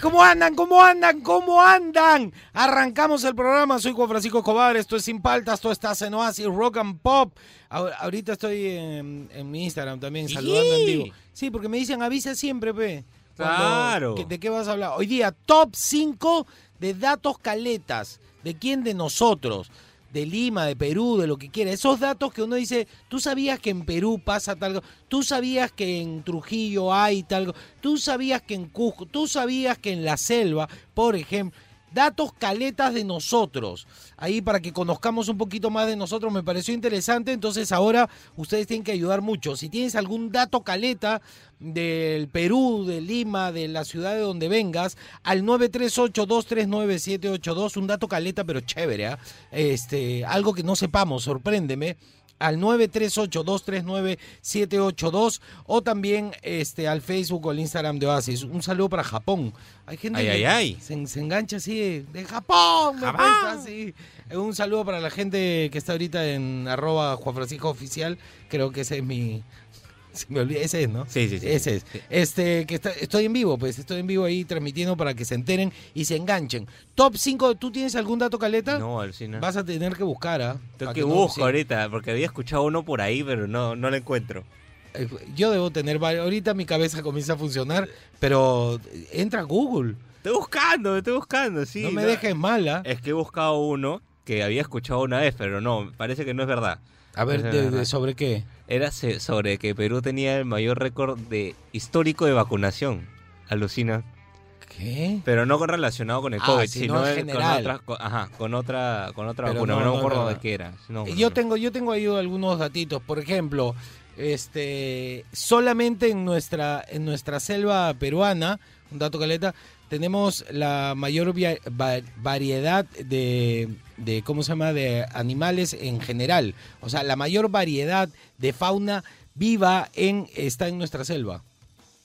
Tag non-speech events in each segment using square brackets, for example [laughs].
¿Cómo andan? ¿Cómo andan? ¿Cómo andan? Arrancamos el programa, soy Juan Francisco Escobar, esto es Sin Paltas, esto está en Oasis Rock and Pop. Ahorita estoy en, en mi Instagram también saludando en vivo. Sí, porque me dicen avisa siempre, pe. Cuando- Claro. que- ¿De qué vas a hablar? Hoy día, top 5 de datos caletas. ¿De quién? De nosotros. De Lima, de Perú, de lo que quiera. Esos datos que uno dice, tú sabías que en Perú pasa tal cosa, tú sabías que en Trujillo hay tal cosa, tú sabías que en Cusco, tú sabías que en la selva, por ejemplo, datos caletas de nosotros. Ahí para que conozcamos un poquito más de nosotros me pareció interesante, entonces ahora ustedes tienen que ayudar mucho. Si tienes algún dato caleta del Perú, de Lima, de la ciudad de donde vengas, al 938-239-782, un dato caleta pero chévere, ¿ah? este, algo que no sepamos, sorpréndeme al 938-239-782 o también este, al Facebook o al Instagram de Oasis. Un saludo para Japón. Hay gente Ay, que ay, ay. Se, se engancha así de, de Japón. me así. Eh, Un saludo para la gente que está ahorita en arroba Juan Francisco Oficial. Creo que ese es mi... [laughs] Se me olvida, ese es, ¿no? Sí, sí, sí. Ese es. Este, que está- estoy en vivo, pues estoy en vivo ahí transmitiendo para que se enteren y se enganchen. Top 5, ¿tú tienes algún dato caleta? No, Alcina. Vas a tener que buscar, ¿ah? Tengo que no- busco ahorita, porque había escuchado uno por ahí, pero no, no lo encuentro. Eh, Yo debo tener varios. Ahorita mi cabeza comienza a funcionar, pero entra Google. Estoy buscando, estoy buscando, sí. no me dejes mala. Es que he buscado uno que había escuchado una vez, pero no, parece que no es verdad. A ver, de- verdad. ¿sobre qué? Era sobre que Perú tenía el mayor récord de histórico de vacunación. Alucina. ¿Qué? Pero no relacionado con el Ah, COVID, sino sino en en- con otra, con- ajá, con otra, con otra Pero vacuna. no, No, no, me acuerdo de qué era. No, Yo tengo, yo tengo ahí algunos datitos. Por ejemplo, este, solamente en nuestra, en nuestra selva peruana, un dato caleta, tenemos la mayor variedad de, de, ¿cómo se llama?, de animales en general. O sea, la mayor variedad de fauna viva en, está en nuestra selva.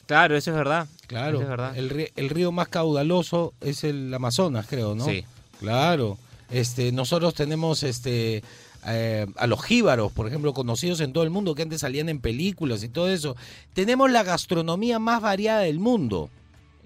Claro, eso es verdad. Claro, Eso es verdad. El, ri- el río más caudaloso es el Amazonas, creo, ¿no? Sí. Claro. Este, nosotros tenemos este eh, a los jíbaros, por ejemplo, conocidos en todo el mundo, que antes salían en películas y todo eso. Tenemos la gastronomía más variada del mundo.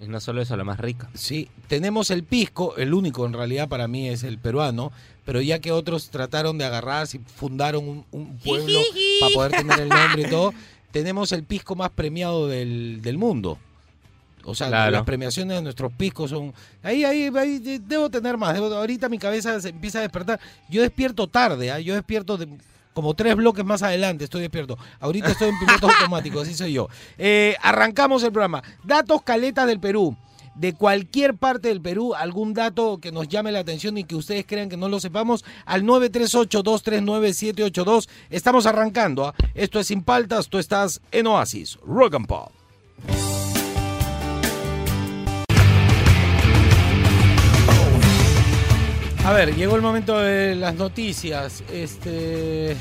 Y no solo eso, la más rica. Sí, tenemos el pisco, el único en realidad para mí es el peruano, pero ya que otros trataron de agarrarse y fundaron un, un pueblo para poder tener el nombre y todo, [laughs] tenemos el pisco más premiado del, del mundo. O sea, Claro. las premiaciones de nuestros piscos son... Ahí, ahí, ahí de- debo tener más. debo- ahorita mi cabeza se empieza a despertar. Yo despierto tarde, ¿ah? yo despierto de- como tres bloques más adelante, estoy despierto. Ahorita estoy en piloto automático, así soy yo. Eh, arrancamos el programa. Datos caletas del Perú. De cualquier parte del Perú, algún dato que nos llame la atención y que ustedes crean que no lo sepamos, al 938-239-782. Estamos arrancando. ¿ah? Esto es Sin Paltas, tú estás en Oasis, Rock and Pop. A ver, llegó el momento de las noticias. Este,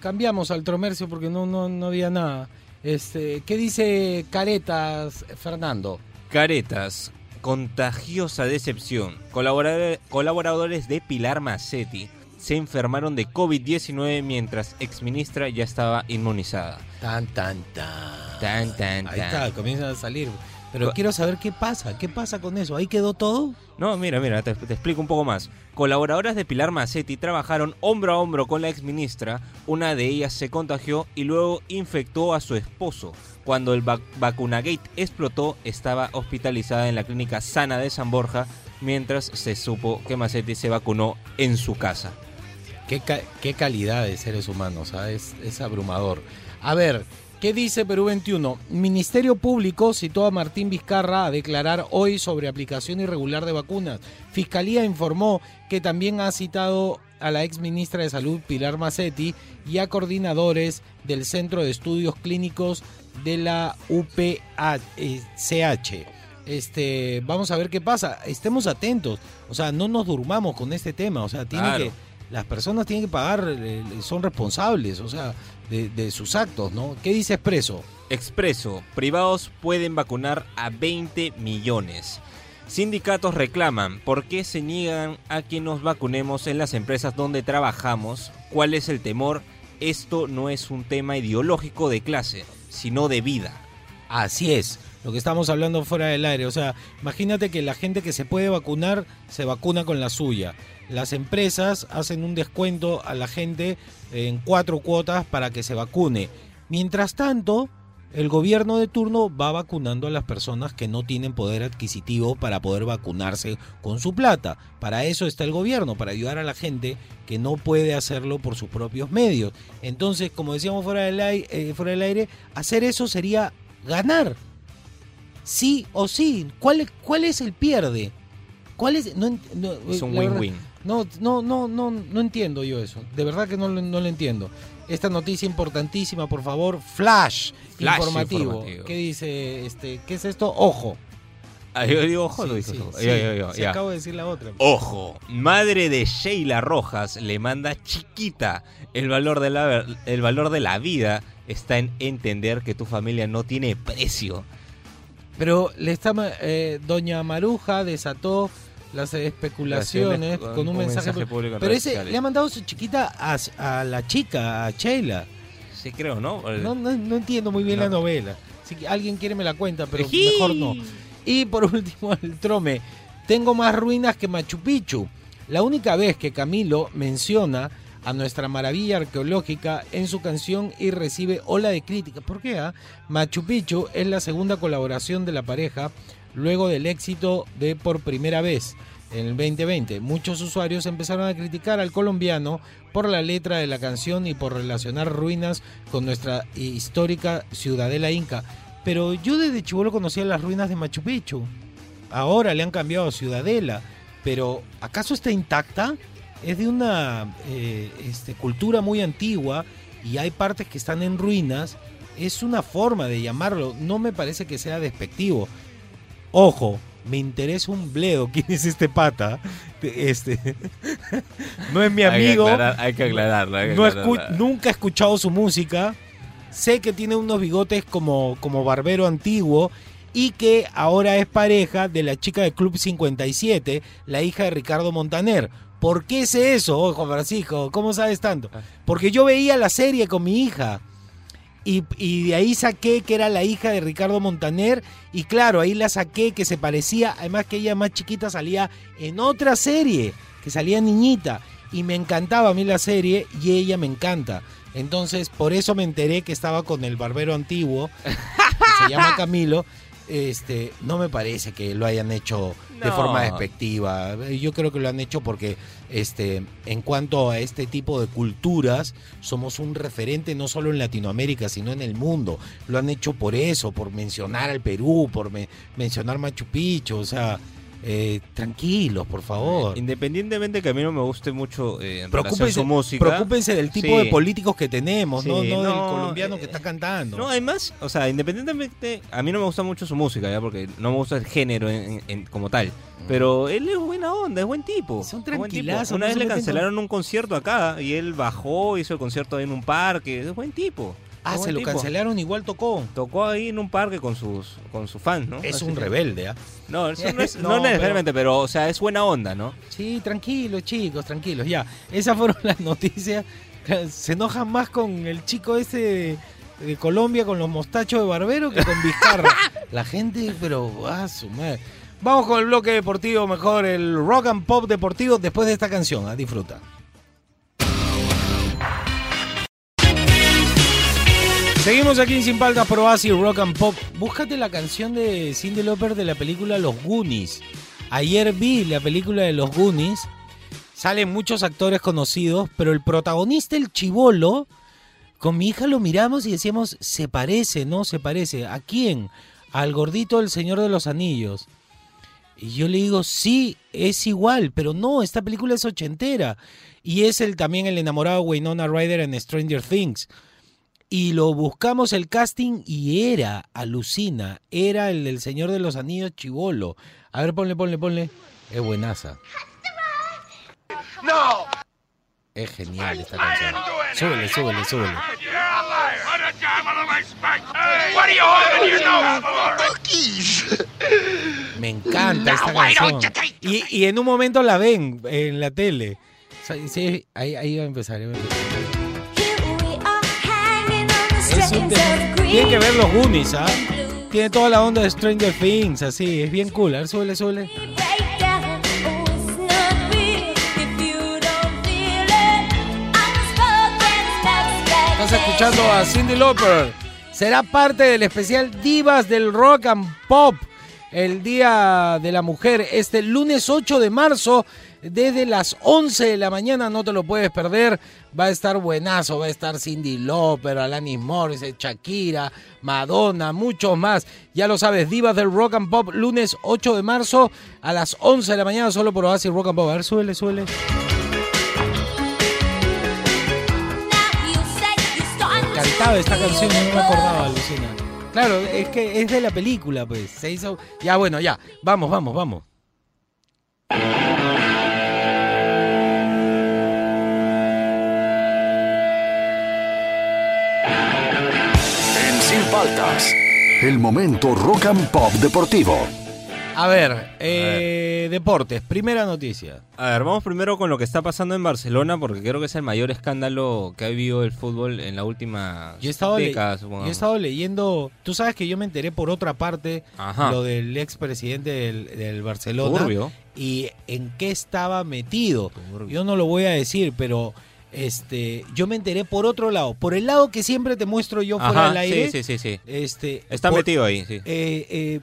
cambiamos al tromercio porque no, no, no había nada. Este, ¿qué dice Caretas, Fernando? Caretas, contagiosa decepción. Colaboradores, colaboradores de Pilar Macetti se enfermaron de COVID-19 mientras exministra ya estaba inmunizada. Tan, tan, tan. Tan, tan, Ahí tan. está, comienzan a salir. Pero quiero saber qué pasa, qué pasa con eso. ¿Ahí quedó todo? No, mira, mira, te, te explico un poco más. Colaboradoras de Pilar Macetti trabajaron hombro a hombro con la exministra. Una de ellas se contagió y luego infectó a su esposo. Cuando el vac- vacunagate explotó, estaba hospitalizada en la clínica Sana de San Borja, mientras se supo que Macetti se vacunó en su casa. Qué, ca- qué calidad de seres humanos, ¿ah? es, es abrumador. A ver, ¿qué dice Perú 21? Ministerio Público citó a Martín Vizcarra a declarar hoy sobre aplicación irregular de vacunas. Fiscalía informó que también ha citado a la ex ministra de Salud Pilar Macetti y a coordinadores del Centro de Estudios Clínicos de la UPCH. Este, vamos a ver qué pasa. Estemos atentos. O sea, no nos durmamos con este tema. O sea, tiene Claro. que las personas tienen que pagar, eh, son responsables, o sea, de, sus actos, ¿no? ¿Qué dice Expreso? Expreso, privados pueden vacunar a 20 millones. Sindicatos reclaman por qué se niegan a que nos vacunemos en las empresas donde trabajamos. ¿Cuál es el temor? Esto no es un tema ideológico de clase, sino de vida. Así es, lo que estamos hablando fuera del aire. O sea, imagínate que la gente que se puede vacunar se vacuna con la suya. Las empresas hacen un descuento a la gente en cuatro cuotas para que se vacune. Mientras tanto, el gobierno de turno va vacunando a las personas que no tienen poder adquisitivo para poder vacunarse con su plata. Para eso está el gobierno, para ayudar a la gente que no puede hacerlo por sus propios medios. Entonces, como decíamos fuera del aire, eh, aire hacer eso sería ganar. Sí o sí. ¿Cuál, es- cuál es el pierde? ¿Cuál es? No, Es un verdad- win-win. no, no, no, no, no entiendo yo eso. De verdad que no, no lo entiendo. Esta noticia importantísima, por favor, flash, Flash informativo. informativo. ¿Qué dice este? ¿Qué es esto? Ojo. Ah, yo digo ojo, Sí, lo dijo sí, sí. Ya. acabo de decir la otra. Ojo, madre de Sheila Rojas le manda chiquita. El valor de la, el valor de la vida está en entender que tu familia no tiene precio. Pero le está, eh, Doña Maruja desató las especulaciones Con con un, mensaje. mensaje público pero ese sociales. le ha mandado su chiquita a, a la chica, a Sheila. Sí, creo, ¿no? No, no, no entiendo muy bien No. la novela. Si alguien quiere me la cuenta, pero Ejí. mejor no. Y por [laughs] último, el trome. Tengo más ruinas que Machu Picchu. La única vez que Camilo menciona a nuestra maravilla arqueológica en su canción y recibe ola de crítica. ¿Por qué? ah? Machu Picchu es la segunda colaboración de la pareja luego del éxito de Por Primera Vez en el 2020. Muchos usuarios empezaron a criticar al colombiano por la letra de la canción y por relacionar ruinas con nuestra histórica ciudadela inca. Pero yo desde chivolo conocía las ruinas de Machu Picchu. Ahora le han cambiado a ciudadela. Pero ¿acaso está intacta? Es de una eh, este, cultura muy antigua y hay partes que están en ruinas. Es una forma de llamarlo. No me parece que sea despectivo. Ojo, me interesa un bledo. ¿Quién es este pata? Este [laughs] no es mi amigo. Hay que, aclarar- hay que aclararlo. hay que No aclararlo. escu- nunca he escuchado su música. Sé que tiene unos bigotes como, como barbero antiguo y que ahora es pareja de la chica de Club 57, la hija de Ricardo Montaner. ¿Por qué sé eso, oh, Juan Francisco? ¿Cómo sabes tanto? Ah. Porque yo veía la serie con mi hija. Y, y de ahí saqué que era la hija de Ricardo Montaner. Y claro, ahí la saqué que se parecía. Además que ella más chiquita salía en otra serie. Que salía niñita. Y me encantaba a mí la serie. Y ella me encanta. Entonces, por eso me enteré que estaba con el barbero antiguo. Que se llama [laughs] Camilo. Este, no me parece que lo hayan hecho de forma despectiva. Yo creo que lo han hecho porque este, en cuanto a este tipo de culturas, somos un referente no solo en Latinoamérica, sino en el mundo. Lo han hecho por eso, por mencionar al Perú, por me- mencionar Machu Picchu, o sea, eh, tranquilos, por favor. Independientemente que a mí no me guste mucho eh, en relación a Preocúpense, su música. preocúpense del tipo Sí. de políticos que tenemos, no, Sí, no del no, colombiano que eh, está cantando. No, además, o sea, independientemente, a mí no me gusta mucho su música, ya, porque no me gusta el género en- en- como tal. Pero él es buena onda, es buen tipo. Son tranquilazos, Una no vez le cancelaron un concierto acá y él bajó, hizo el concierto ahí en un parque. Es buen tipo. Ah, se lo tipo. cancelaron, igual tocó. Tocó ahí en un parque con sus con sus fans, ¿no? Es Así un que- rebelde, ¿ah? No, eso no, es, [laughs] No, no necesariamente, pero... o sea, es buena onda, ¿no? Sí, tranquilos, chicos, tranquilos. Ya, esas fueron las noticias. Se enojan más con el chico ese de, de Colombia con los mostachos de barbero que con Vizcarra. [laughs] La gente, pero ah, su madre. Vamos con el bloque deportivo, mejor el rock and pop deportivo después de esta canción. ah, Disfruta. Seguimos aquí en Sin Paltas por Oasis Rock and Pop. Búscate la canción de Cindy Lauper de la película Los Goonies. Ayer vi la película de Los Goonies. Salen muchos actores conocidos, pero el protagonista, el chivolo, con mi hija lo miramos y decíamos, se parece, ¿no? Se parece. ¿A quién? Al gordito del Señor de los Anillos. Y yo le digo, sí, es igual, pero no, esta película es ochentera. Y es el también el enamorado Winona Ryder en Stranger Things. Y lo buscamos el casting y era, alucina, era el del Señor de los Anillos Chivolo. A ver, ponle, ponle, ponle. Es buenaza. No! Es genial esta canción. Súbele, súbele, súbele. Me encanta esta canción. Y, y en un momento la ven en la tele. Sí, ahí, ahí va a empezar. ahí va a empezar. Tema- Tienen que ver los Goonies, ¿ah? Tiene toda la onda de Stranger Things, así. Es bien cool. A ver, súbele, súbele. Estás escuchando a Cindy Lauper. Será parte del especial Divas del Rock and Pop. El Día de la Mujer, este lunes 8 de marzo, desde las 11 de la mañana, no te lo puedes perder. Va a estar buenazo, va a estar Cindy Lauper, Alanis Morissette, Shakira, Madonna, muchos más. Ya lo sabes, Divas del Rock and Pop, lunes 8 de marzo, a las 11 de la mañana, solo por Oasis Rock and Pop. A ver, suele, suele. Cantaba esta canción y no me acordaba, Lucina. Claro, es que es de la película, pues. Se hizo. Ya, bueno, ya. Vamos, vamos, vamos. Faltas, el momento rock and pop deportivo. A ver, eh, deportes, primera noticia. A ver, vamos primero con lo que está pasando en Barcelona, porque creo que es el mayor escándalo que ha vivido el fútbol en la última Yo he estado, le- década, yo he estado leyendo. Tú sabes que yo me enteré por otra parte Ajá. lo del expresidente del, del Barcelona Turbio. y en qué estaba metido. Turbio. Yo no lo voy a decir, pero este, yo me enteré por otro lado, por el lado que siempre te muestro yo fuera Ajá, del aire. sí, sí, sí, sí. Este, Está por- metido ahí, sí. Eh, eh,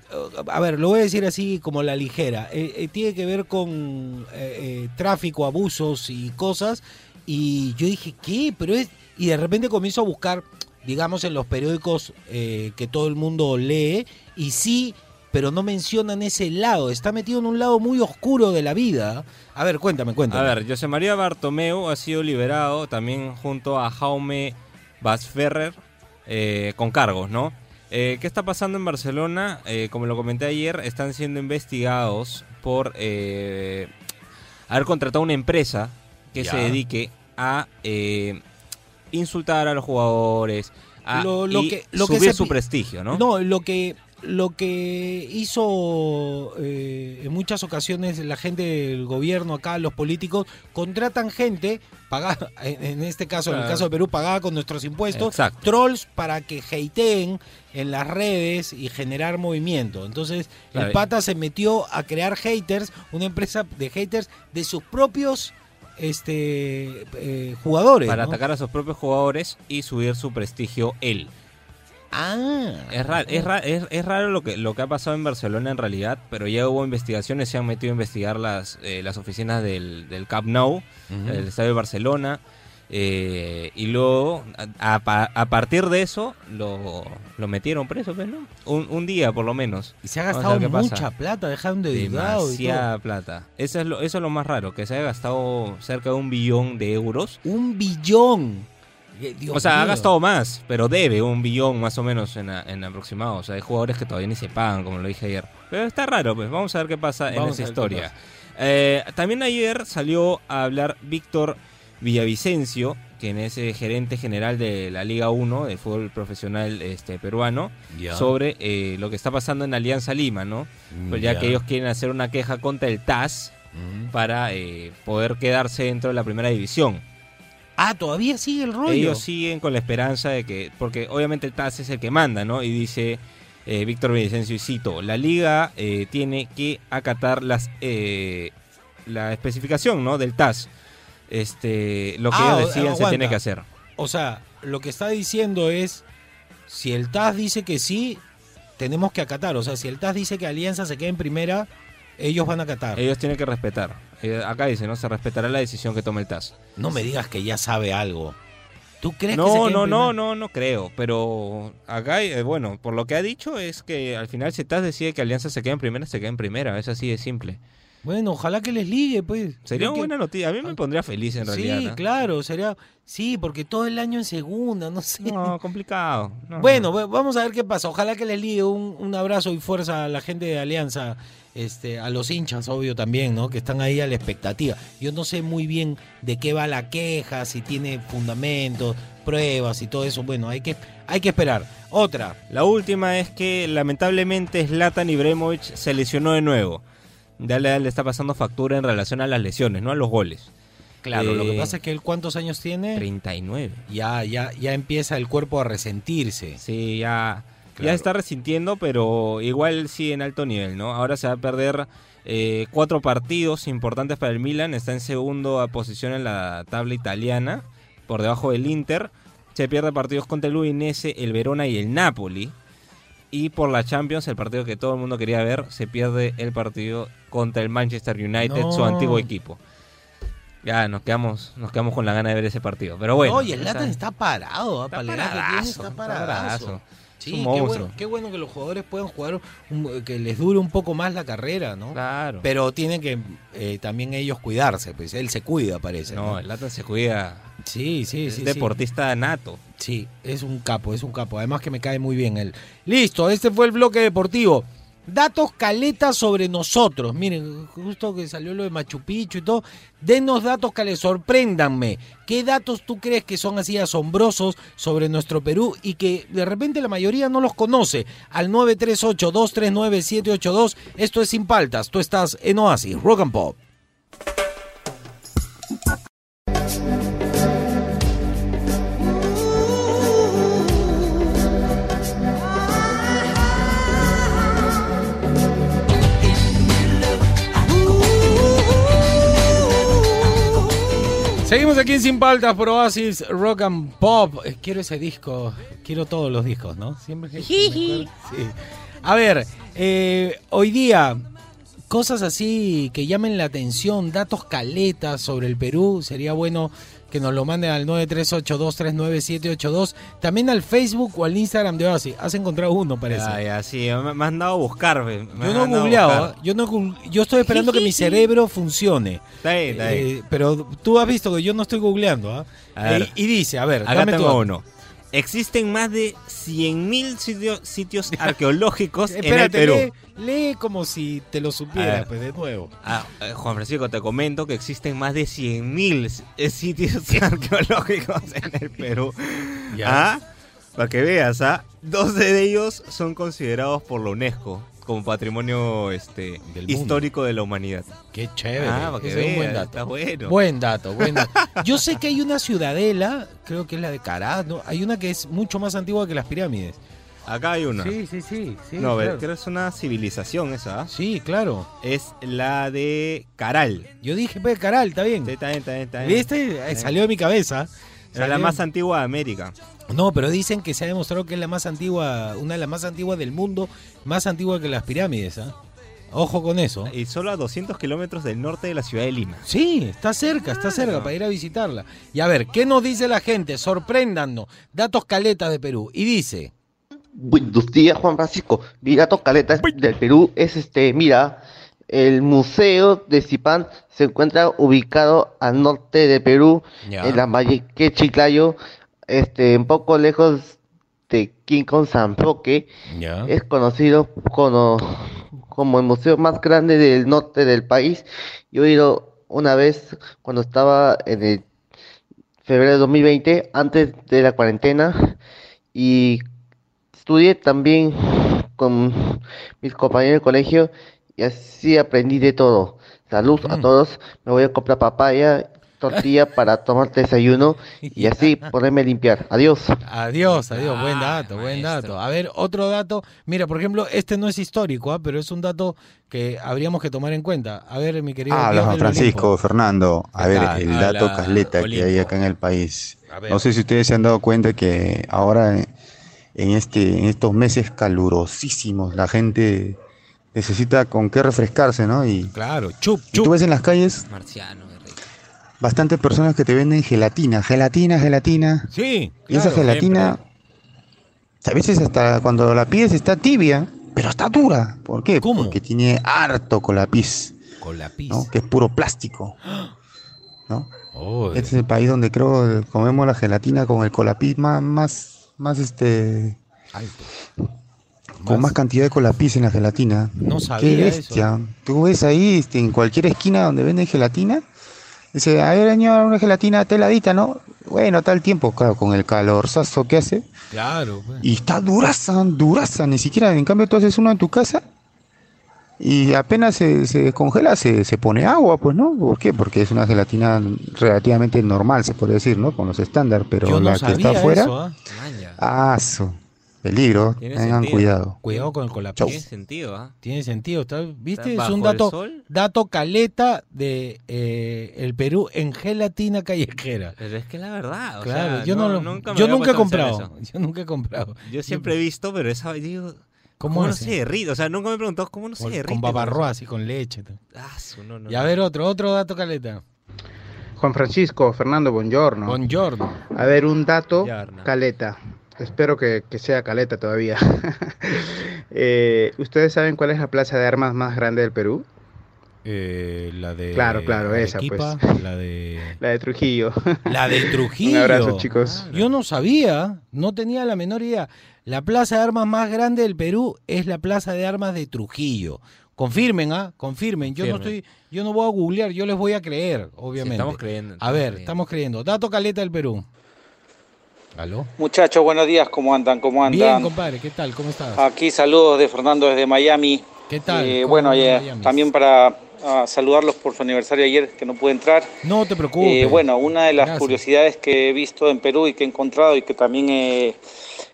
a ver, lo voy a decir así como la ligera. Eh, tiene que ver con tráfico, abusos y cosas. Y yo dije, ¿qué? Pero es... Y de repente comienzo a buscar, digamos, en los periódicos que todo el mundo lee. Y sí, pero no mencionan ese lado. Está metido en un lado muy oscuro de la vida. A ver, cuéntame, cuéntame. A ver, José María Bartomeu ha sido liberado también junto a Jaume Basferrer eh, con cargos, ¿no? Eh, ¿Qué está pasando en Barcelona? Eh, como lo comenté ayer, están siendo investigados por eh, haber contratado una empresa que Ya. se dedique a insultar a los jugadores, a Lo- lo y que- lo que subir se su prestigio, ¿no? No, lo que lo que hizo eh, en muchas ocasiones la gente del gobierno acá, los políticos, contratan gente, pagada, [laughs] en, este caso, en el caso de Perú, pagada con nuestros impuestos, Exacto. trolls para que hateen en las redes y generar movimiento. Entonces, el pata se metió a crear haters, una empresa de haters de sus propios este eh, jugadores. Para ¿no? atacar a sus propios jugadores y subir su prestigio él. Ah, Es raro, es, ra- es, es raro lo que, lo que ha pasado en Barcelona en realidad, pero ya hubo investigaciones, se han metido a investigar las, eh, las oficinas del, del Camp Nou, Ujú. el Estadio de Barcelona, eh, y luego a, a pa- a partir de eso lo, lo metieron preso, pues, ¿no? Un, un día por lo menos. Y se ha gastado pasa. mucha plata, dejaron de endeudado y Demasiada plata. Eso es, lo, eso es lo más raro, que se haya gastado cerca de un billón de euros. Un billón. Dios o sea, ha gastado más, pero debe un billón más o menos en, a- en aproximado. O sea, hay jugadores que todavía ni se pagan, como lo dije ayer. Pero está raro, pues vamos a ver qué pasa Vamos en esa historia. Eh, también ayer salió a hablar Víctor Villavicencio, quien es eh, gerente general de la Liga 1 de fútbol profesional este, peruano, sobre eh, lo que está pasando en Alianza Lima, ¿no? Pues ya, Ya. que ellos quieren hacer una queja contra el TAS Mm. para eh, poder quedarse dentro de la primera división. Ah, todavía sigue el rollo. Ellos siguen con la esperanza de que, porque obviamente el TAS es el que manda, ¿no? Y dice eh, Víctor Villavicencio y cito, la liga eh, tiene que acatar las eh, la especificación, ¿no? Del TAS. Este, lo que Ah, ellos deciden se aguanta. tiene que hacer. O sea, lo que está diciendo es, si el TAS dice que sí, tenemos que acatar. O sea, si el TAS dice que Alianza se queda en primera, ellos van a acatar. Ellos tienen que respetar. Eh, acá dice, ¿no? Se respetará la decisión que tome el TAS. No me digas que ya sabe algo. ¿Tú crees que se No, quede en no, no, no, no creo. Pero acá, eh, bueno, por lo que ha dicho es que al final si TAS decide que Alianza se quede en primera, se queda en primera. Es así de simple. Bueno, ojalá que les ligue, pues. Sería una que- buena noticia. A mí me pondría feliz en realidad. Sí, ¿no? claro, sería. Sí, porque todo el año en segunda, no sé. No, complicado. No, Bueno, no. va- vamos a ver qué pasa. Ojalá que les ligue un, un abrazo y fuerza a la gente de Alianza, este, a los hinchas, obvio también, ¿no? Que están ahí a la expectativa. Yo no sé muy bien de qué va la queja, si tiene fundamentos, pruebas y todo eso. Bueno, hay que, hay que esperar. Otra. La última es que lamentablemente Zlatan Ibrahimovic se lesionó de nuevo. Ya le, le está pasando factura en relación a las lesiones, no a los goles. Claro, lo que Eh, pasa es que él cuántos años tiene, 39. ya, ya, ya empieza el cuerpo a resentirse. Sí, ya, Claro. ya está resintiendo, pero igual sí en alto nivel, ¿no? Ahora se va a perder eh, cuatro partidos importantes para el Milan. Está en segunda posición en la tabla italiana, por debajo del Inter. Se pierde partidos contra el Udinese, el Verona y el Napoli. Y por la Champions, el partido que todo el mundo quería ver, se pierde el partido contra el Manchester United, No. su antiguo equipo. Ya nos quedamos, nos quedamos con la gana de ver ese partido. Pero bueno. Oye, el Latan está parado, ¿ah? está para la edad que tiene, paradazo, está está paradazo. Sí, qué bueno, qué bueno que los jugadores puedan jugar, un- que les dure un poco más la carrera, ¿no? Claro. Pero tienen que eh, también ellos cuidarse, pues él se cuida, parece. No, el Latan se cuida. Sí, sí, es sí. sí. deportista nato. Sí, es un capo, es un capo. Además que me cae muy bien él. Listo, este fue el bloque deportivo. Datos caletas sobre nosotros. Miren, justo que salió lo de Machu Picchu y todo. Denos datos que les sorpréndanme. ¿Qué datos tú crees que son así asombrosos sobre nuestro Perú y que de repente la mayoría no los conoce? Al 938-239-782. Esto es Sin Paltas. Tú estás en Oasis, Rock and Pop. Seguimos aquí en Sin Paltas por Oasis Rock and Pop. Eh, Quiero ese disco, quiero todos los discos, ¿no? Siempre que. Sí. A ver, eh, hoy día, cosas así que llamen la atención, datos caletas sobre el Perú, sería bueno que nos lo manden al 938239782, también al Facebook o al Instagram de Oasis. Has encontrado uno, parece. Ya, ya, sí, me, me has dado a buscar. me Yo no he googleado, yo, no, yo estoy esperando que mi cerebro funcione. Está bien, está bien. Eh, pero tú has visto que yo no estoy googleando, ¿ah? Eh, y dice, a ver, Acá dame tengo tu- uno. Existen más de 100.000 sitios, sitios [laughs] arqueológicos en el Perú. lee, lee como si te lo A supieras, ver. pues de nuevo. Ah, eh, Juan Francisco, te comento que existen más de 100.000 eh, sitios [laughs] arqueológicos en el Perú. Ya. ¿Ah? Para que veas, ¿ah? 12 de ellos son considerados por la UNESCO como patrimonio este, Del mundo. histórico de la humanidad. Qué chévere. Ah, que ese es un buen dato. está bueno. Buen dato, buen dato. [laughs] Yo sé que hay una ciudadela, creo que es la de Cará, ¿no? Hay una que es mucho más antigua que las pirámides. Acá hay una. Sí, sí, sí. sí no, claro. creo que es una civilización esa. ¿ah? Sí, claro. Es la de Caral. Yo dije, pues, Caral, está bien. Sí, está bien, está bien, está bien. ¿Viste? Eh, Salió de mi cabeza. Era la más antigua de América. No, pero dicen que se ha demostrado que es la más antigua, una de las más antiguas del mundo, más antigua que las pirámides, ¿ah? Ojo con eso. Y solo a 200 kilómetros del norte de la ciudad de Lima. Sí, está cerca, está cerca Claro. para ir a visitarla. Y a ver, ¿qué nos dice la gente? Sorpréndanos. Datos caletas de Perú. Y dice, Buenos días, Juan Francisco. Mi dato del Perú es este, mira, el Museo de Zipán se encuentra ubicado al norte de Perú, en la Valleque Chiclayo, este, un poco lejos de Quincón San Roque. Es conocido como, como el museo más grande del norte del país. Yo he ido una vez cuando estaba en el febrero de 2020, antes de la cuarentena, y estudié también con mis compañeros de colegio y así aprendí de todo. Salud a Mm. todos. Me voy a comprar papaya, tortilla [laughs] para tomar desayuno y así poderme limpiar. Adiós. Adiós, adiós. buen Ah, dato, buen maestro. dato. A ver, otro dato. Mira, por ejemplo, este no es histórico, ¿ah? pero es un dato que habríamos que tomar en cuenta. A ver, mi querido. Habla Dios Francisco, Olimpo. Fernando. A ¿Qué ver, tal? el dato casleta que hay acá en el país. A. No sé si ustedes se han dado cuenta que ahora en- en este en estos meses calurosísimos la gente necesita con qué refrescarse, ¿no? Y, Claro, chup, y tú chup. ves en las calles Marciano, bastantes personas que te venden gelatina, gelatina, gelatina. Sí. Y esa gelatina, a veces hasta cuando la pides está tibia, pero está dura. ¿Por qué? ¿Cómo? Porque tiene harto la pizza. ¿no? Que es puro plástico. ¿no? Oh, Este es el país donde creo comemos la gelatina con el colapis más, más, más este, alto. Con Más- cantidad de colapis en la gelatina. No Qué sabía eso. bestia. Tú ves ahí este, en cualquier esquina donde venden gelatina. Dice, a ver, señor, una gelatina teladita, ¿no? Bueno, tal tiempo, claro, con el calorzazo que hace. Claro. pues. Y está duraza, duraza. Ni siquiera, en cambio, tú haces uno en tu casa y apenas se, se descongela, se, se pone agua, pues, ¿no? ¿Por qué? Porque es una gelatina relativamente normal, se puede decir, ¿no? Con los estándares, pero Yo no la que sabía está afuera, eso. ¿ah? Maña. Peligro, tengan sentido. cuidado. Cuidado con el colapis. Chau. Tiene sentido, ¿ah? Tiene sentido, ¿está- ¿viste? Está Es un dato, dato caleta de eh, el Perú en gelatina callejera. Pero es que la verdad, o Claro, sea, yo no, nunca me yo nunca he comprado. Yo nunca he comprado. Yo siempre he visto, pero esa digo, ¿Cómo, ¿cómo, no se derrite? O sea, nunca me he preguntado cómo no se derrite. con babarroa, así con leche. Ah, su, no, no, Y a ver otro, otro dato caleta. Juan Francisco, Fernando, buongiorno. Buongiorno. A ver, un dato, caleta. Espero que, que sea caleta todavía. [laughs] Eh, ¿Ustedes saben cuál es la plaza de armas más grande del Perú? Eh, la de Claro, claro, esa, pues. La de [laughs] La de Trujillo. la de [laughs] Trujillo. Un abrazo, chicos. Yo no sabía, no tenía la menor idea. La plaza de armas más grande del Perú es la plaza de armas de Trujillo. Confirmen, ¿ah? Confirmen. Yo no estoy, yo no voy a googlear, yo les voy a creer, Sí, obviamente. estamos creyendo. a ver, creyendo. estamos creyendo. Dato caleta del Perú. ¿Aló? Muchachos, buenos días, ¿cómo andan? ¿Cómo Bien, andan? compadre, ¿qué tal? ¿Cómo estás? Aquí saludos de Fernando desde Miami. ¿Qué tal? Eh, ¿Cómo bueno, eh, también para ah, saludarlos por su aniversario ayer, que no pude entrar. No te preocupes. Eh, bueno, una de las Gracias. curiosidades que he visto en Perú y que he encontrado y que también he,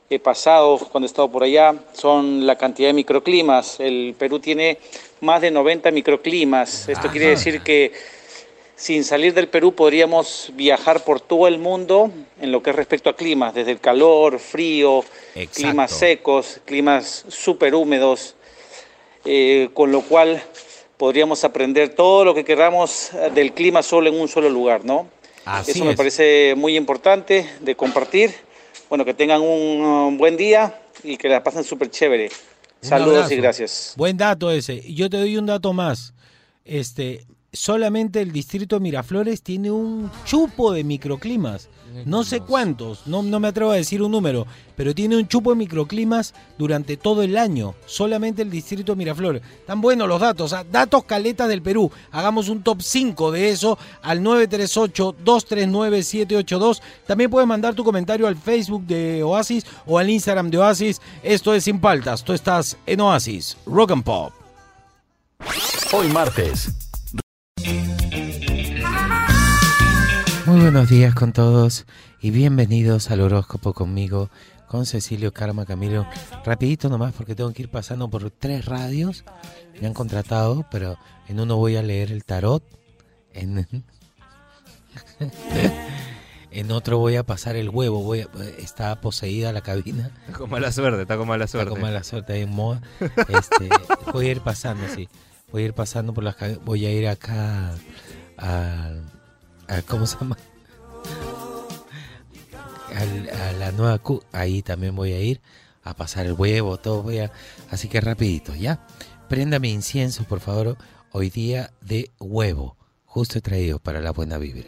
he pasado cuando he estado por allá son la cantidad de microclimas. El Perú tiene más de 90 microclimas. Esto quiere decir que sin salir del Perú podríamos viajar por todo el mundo en lo que es respecto a climas, desde el calor, frío, Exacto. climas secos, climas súper húmedos, eh, con lo cual podríamos aprender todo lo que queramos del clima solo en un solo lugar, ¿no? Así Eso me es. parece muy importante de compartir. Bueno, que tengan un buen día y que la pasen súper chévere. Un Saludos abrazo. y gracias. Buen dato ese. Yo te doy un dato más. Este, solamente el distrito de Miraflores tiene un chupo de microclimas. No sé cuántos, no, no me atrevo a decir un número, pero tiene un chupo de microclimas durante todo el año. Solamente el distrito de Miraflores. Tan buenos los datos. Datos caletas del Perú. Hagamos un top 5 de eso al 938-239-782. También puedes mandar tu comentario al Facebook de Oasis o al Instagram de Oasis. Esto es Sin Paltas. Tú estás en Oasis. Rock and Pop. Hoy martes, Muy buenos días con todos y bienvenidos al horóscopo conmigo, con Cecilio Karma Camilo. Rapidito nomás porque tengo que ir pasando por tres radios. Me han contratado, pero en uno voy a leer el tarot. En, [laughs] en otro voy a pasar el huevo. Voy a- está poseída la cabina. Con mala suerte, está con mala Está suerte. con mala suerte ahí en moda. [laughs] Este, voy a ir pasando, sí. Voy a ir pasando por las Voy a ir acá a, ¿cómo se llama? A la nueva Q. Ahí también voy a ir a pasar el huevo, todo voy a. Así que rapidito, ¿ya? Préndame incienso, por favor. Hoy día de huevo. Justo he traído para la buena vibra.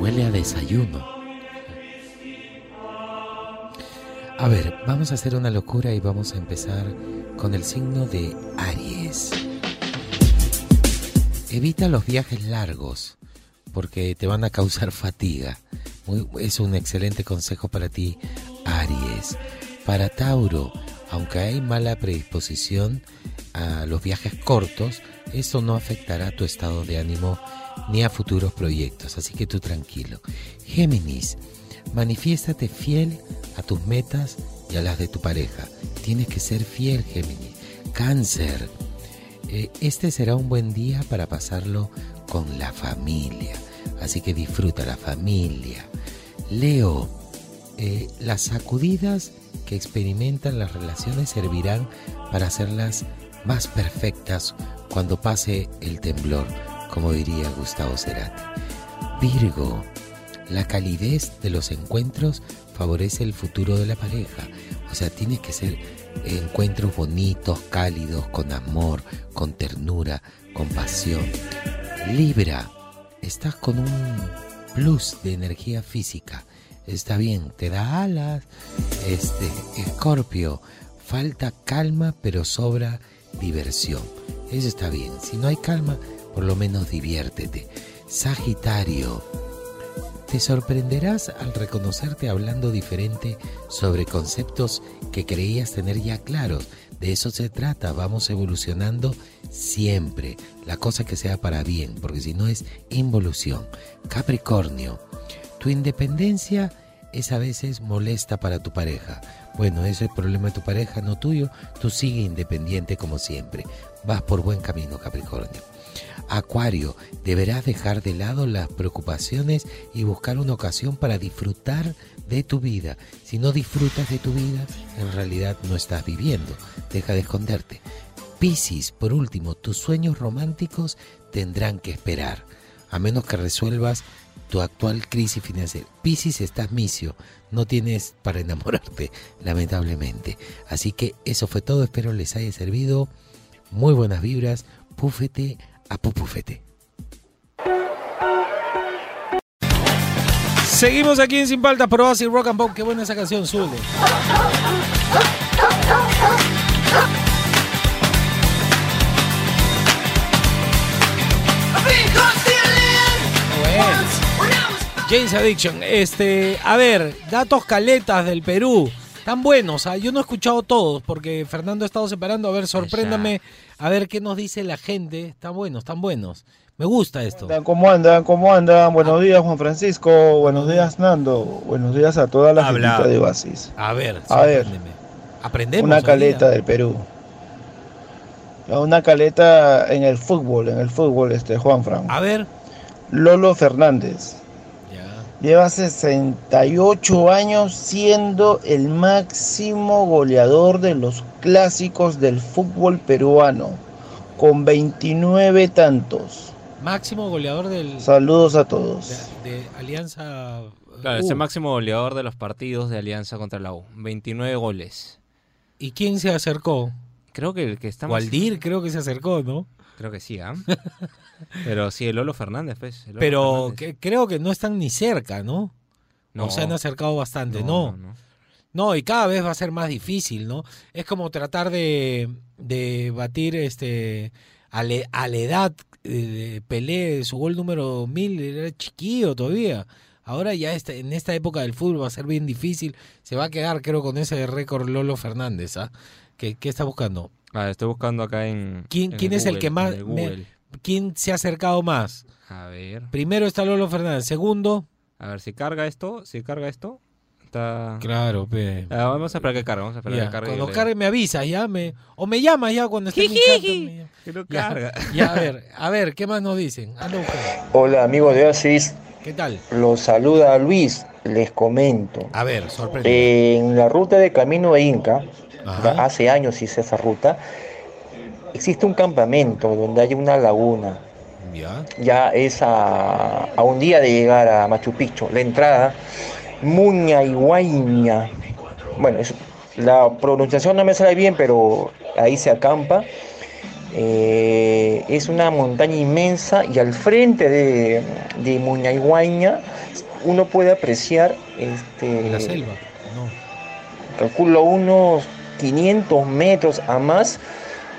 Huele a desayuno. A ver, vamos a hacer una locura y vamos a empezar con el signo de Aries. Evita los viajes largos porque te van a causar fatiga. Es un excelente consejo para ti, Aries. Para Tauro, aunque hay mala predisposición a los viajes cortos, eso no afectará tu estado de ánimo ni a futuros proyectos, así que tú tranquilo. Géminis, manifiéstate fiel a tus metas y a las de tu pareja. Tienes que ser fiel, Géminis. Cáncer, eh, este será un buen día para pasarlo con la familia, así que disfruta la familia. Leo, eh, las sacudidas que experimentan las relaciones servirán para hacerlas más perfectas cuando pase el temblor, como diría Gustavo Cerati. Virgo, la calidez de los encuentros favorece el futuro de la pareja. O sea, tiene que ser encuentros bonitos, cálidos, con amor, con ternura, con pasión. Libra, estás con un plus de energía física. Está bien, te da alas. Este, Escorpio, falta calma, pero sobra diversión. Eso está bien. Si no hay calma, por lo menos diviértete. Sagitario, te sorprenderás al reconocerte hablando diferente sobre conceptos que creías tener ya claros. De eso se trata, vamos evolucionando siempre. La cosa que sea para bien, porque si no es involución. Capricornio, tu independencia es a veces molesta para tu pareja. Bueno, ese es el problema de tu pareja, no tuyo. Tú sigue independiente como siempre. Vas por buen camino, Capricornio. Acuario, deberás dejar de lado las preocupaciones y buscar una ocasión para disfrutar de tu vida. Si no disfrutas de tu vida, en realidad no estás viviendo. Deja de esconderte. Piscis, por último, tus sueños románticos tendrán que esperar, a menos que resuelvas tu actual crisis financiera. Piscis, estás misio, no tienes para enamorarte, lamentablemente. Así que eso fue todo, espero les haya servido. Muy buenas vibras, púfete a pupufete. Seguimos aquí en Sin Paltas, pero así Rock and Pop. Qué buena esa canción, Zule. James Addiction, este, a ver, datos caletas del Perú. Tan buenos, ¿ah? yo no he escuchado todos porque Fernando ha estado separando. A ver, sorpréndame, a ver qué nos dice la gente. Están buenos, están buenos. Me gusta esto. ¿Cómo andan? ¿Cómo andan? Buenos días, Juan Francisco. Buenos días, Nando. Buenos días a toda la gente de Oasis. A ver, A ver. Aprendemos. una caleta del Perú. Una caleta en el fútbol, en el fútbol, este, Juan Fran. A ver. Lolo Fernández. Lleva 68 años siendo el máximo goleador de los clásicos del fútbol peruano, con 29 tantos. Máximo goleador del, Saludos a todos. de, de Alianza. Claro, es el máximo goleador de los partidos de Alianza contra la U. 29 goles. ¿Y quién se acercó? Creo que el que está más- Waldir creo que se acercó, ¿no? Creo que sí, ¿ah? [laughs] Pero sí, el Lolo Fernández, pues. Lolo Pero Fernández. que- creo que no están ni cerca, ¿no? No. No se han acercado bastante, No, no. no, No, no. y cada vez va a ser más difícil, ¿no? Es como tratar de, de batir este a, le- a la edad eh, de Pelé, su gol número 1000, era chiquillo todavía. Ahora ya este- en esta época del fútbol va a ser bien difícil. Se va a quedar, creo, con ese récord Lolo Fernández, ¿ah? ¿Qué, qué está buscando? Ah, estoy buscando acá en. ¿Quién, en quién es el que en más... el me- Google. ¿Quién se ha acercado más? A ver. Primero está Lolo Fernández. Segundo... A ver, si carga esto, si carga esto, está... Claro, pe. Ah, vamos a esperar que cargue, vamos a esperar Ya, que cargue. cuando le- cargue me avisas ya, me, o me llamas ya cuando esté en mi canto, me- Que no carga. ya, a ver, a ver, ¿qué más nos dicen? Hola amigos de Oasis, ¿Qué tal? los saluda Luis, les comento. A ver, sorprende. En la ruta de Camino de Inca, Ajá. hace años hice esa ruta, existe un campamento donde hay una laguna. Ya. Ya es a, a un día de llegar a Machu Picchu. La entrada, Muña Iguaña. Bueno, es- la pronunciación no me sale bien, pero ahí se acampa. Eh, es una montaña inmensa y al frente de, de Muña Iguaña uno puede apreciar este, La selva. No. calculo unos 500 metros a más,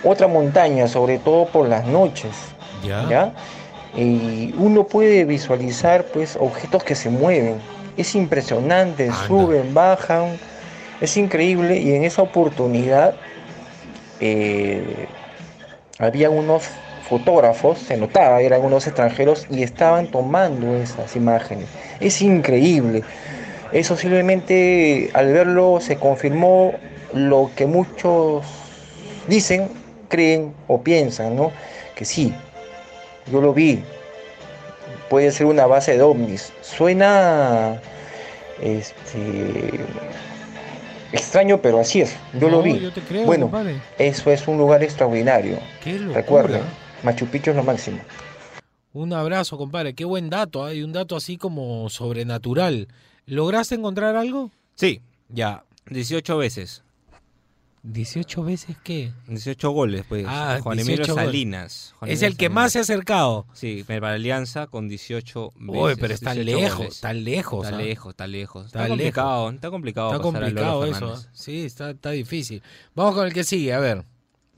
otra montaña, sobre todo por las noches. Ya. ¿ya? Y uno puede visualizar pues objetos que se mueven. Es impresionante, Anda. suben, bajan, es increíble y en esa oportunidad eh, había unos fotógrafos, se notaba, eran unos extranjeros y estaban tomando esas imágenes. Es increíble. Eso simplemente al verlo se confirmó lo que muchos dicen, creen o piensan, ¿no? Que sí, yo lo vi. Puede ser una base de ovnis. Suena este Extraño, pero así es. Yo lo vi. yo te creo, bueno, compadre. eso es un lugar extraordinario. Qué. Recuerden, Machu Picchu es lo máximo. Un abrazo, compadre. Qué buen dato. Hay un dato así como sobrenatural. ¿Lograste encontrar algo? Sí, Ya. 18 veces. ¿18 veces qué? 18 goles, pues. Ah, Juan 18 Emilio. Salinas. Juan Es el que Salinas. más se ha acercado. Sí, para Alianza con 18 veces. Uy, pero está 18 lejos, está lejos. Está ¿ah? lejos, está lejos. Está Está, complicado, está complicado. Está complicado eso. ¿ah? Sí, está, está difícil. Vamos con el que sigue, a ver.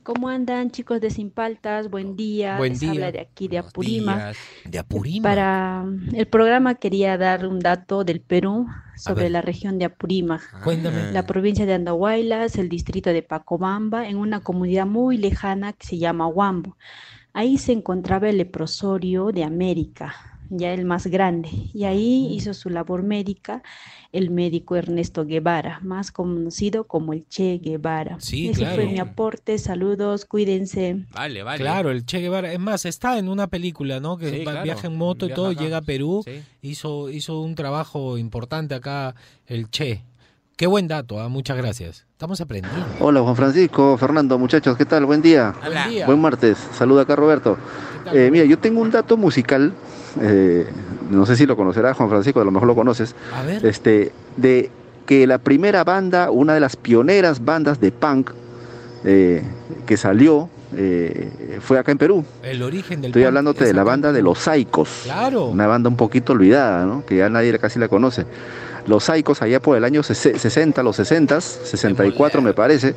¿Cómo andan chicos de Sin Paltas? Buen día. Buen Les día. habla de aquí de días. De Apurima. Para mm, el programa quería dar un dato del Perú sobre la región de Apurímac. Cuéntame. La provincia de Andahuaylas, el distrito de Pacobamba, en una comunidad muy lejana que se llama Huambo. Ahí se encontraba el leprosorio de América, ya el más grande, y ahí hizo su labor médica el médico Ernesto Guevara, más conocido como el Che Guevara. Sí, Ese claro. fue mi aporte, saludos, cuídense. Vale, vale. Claro, el Che Guevara. Es más, está en una película, ¿no? Que Sí, va- claro. viaja en moto y Viaja todo, acá. llega a Perú. Sí. Hizo, hizo un trabajo importante acá el Che. Qué buen dato, ¿ah? muchas gracias. Estamos aprendiendo. Hola Juan Francisco, Fernando, muchachos, ¿qué tal? Buen día. Buen martes. Saluda acá Roberto. Eh, mira, yo tengo un dato musical, eh, no sé si lo conocerá Juan Francisco, a lo mejor lo conoces, A ver. este, de que la primera banda, una de las pioneras bandas de punk eh, que salió, eh, fue acá en Perú. El origen del Estoy punk hablándote de la banda de. Los Saicos. Claro. Una banda un poquito olvidada, ¿no? Que ya nadie casi la conoce. Los Saicos allá por el año sese- 60, los 60, 64 me parece,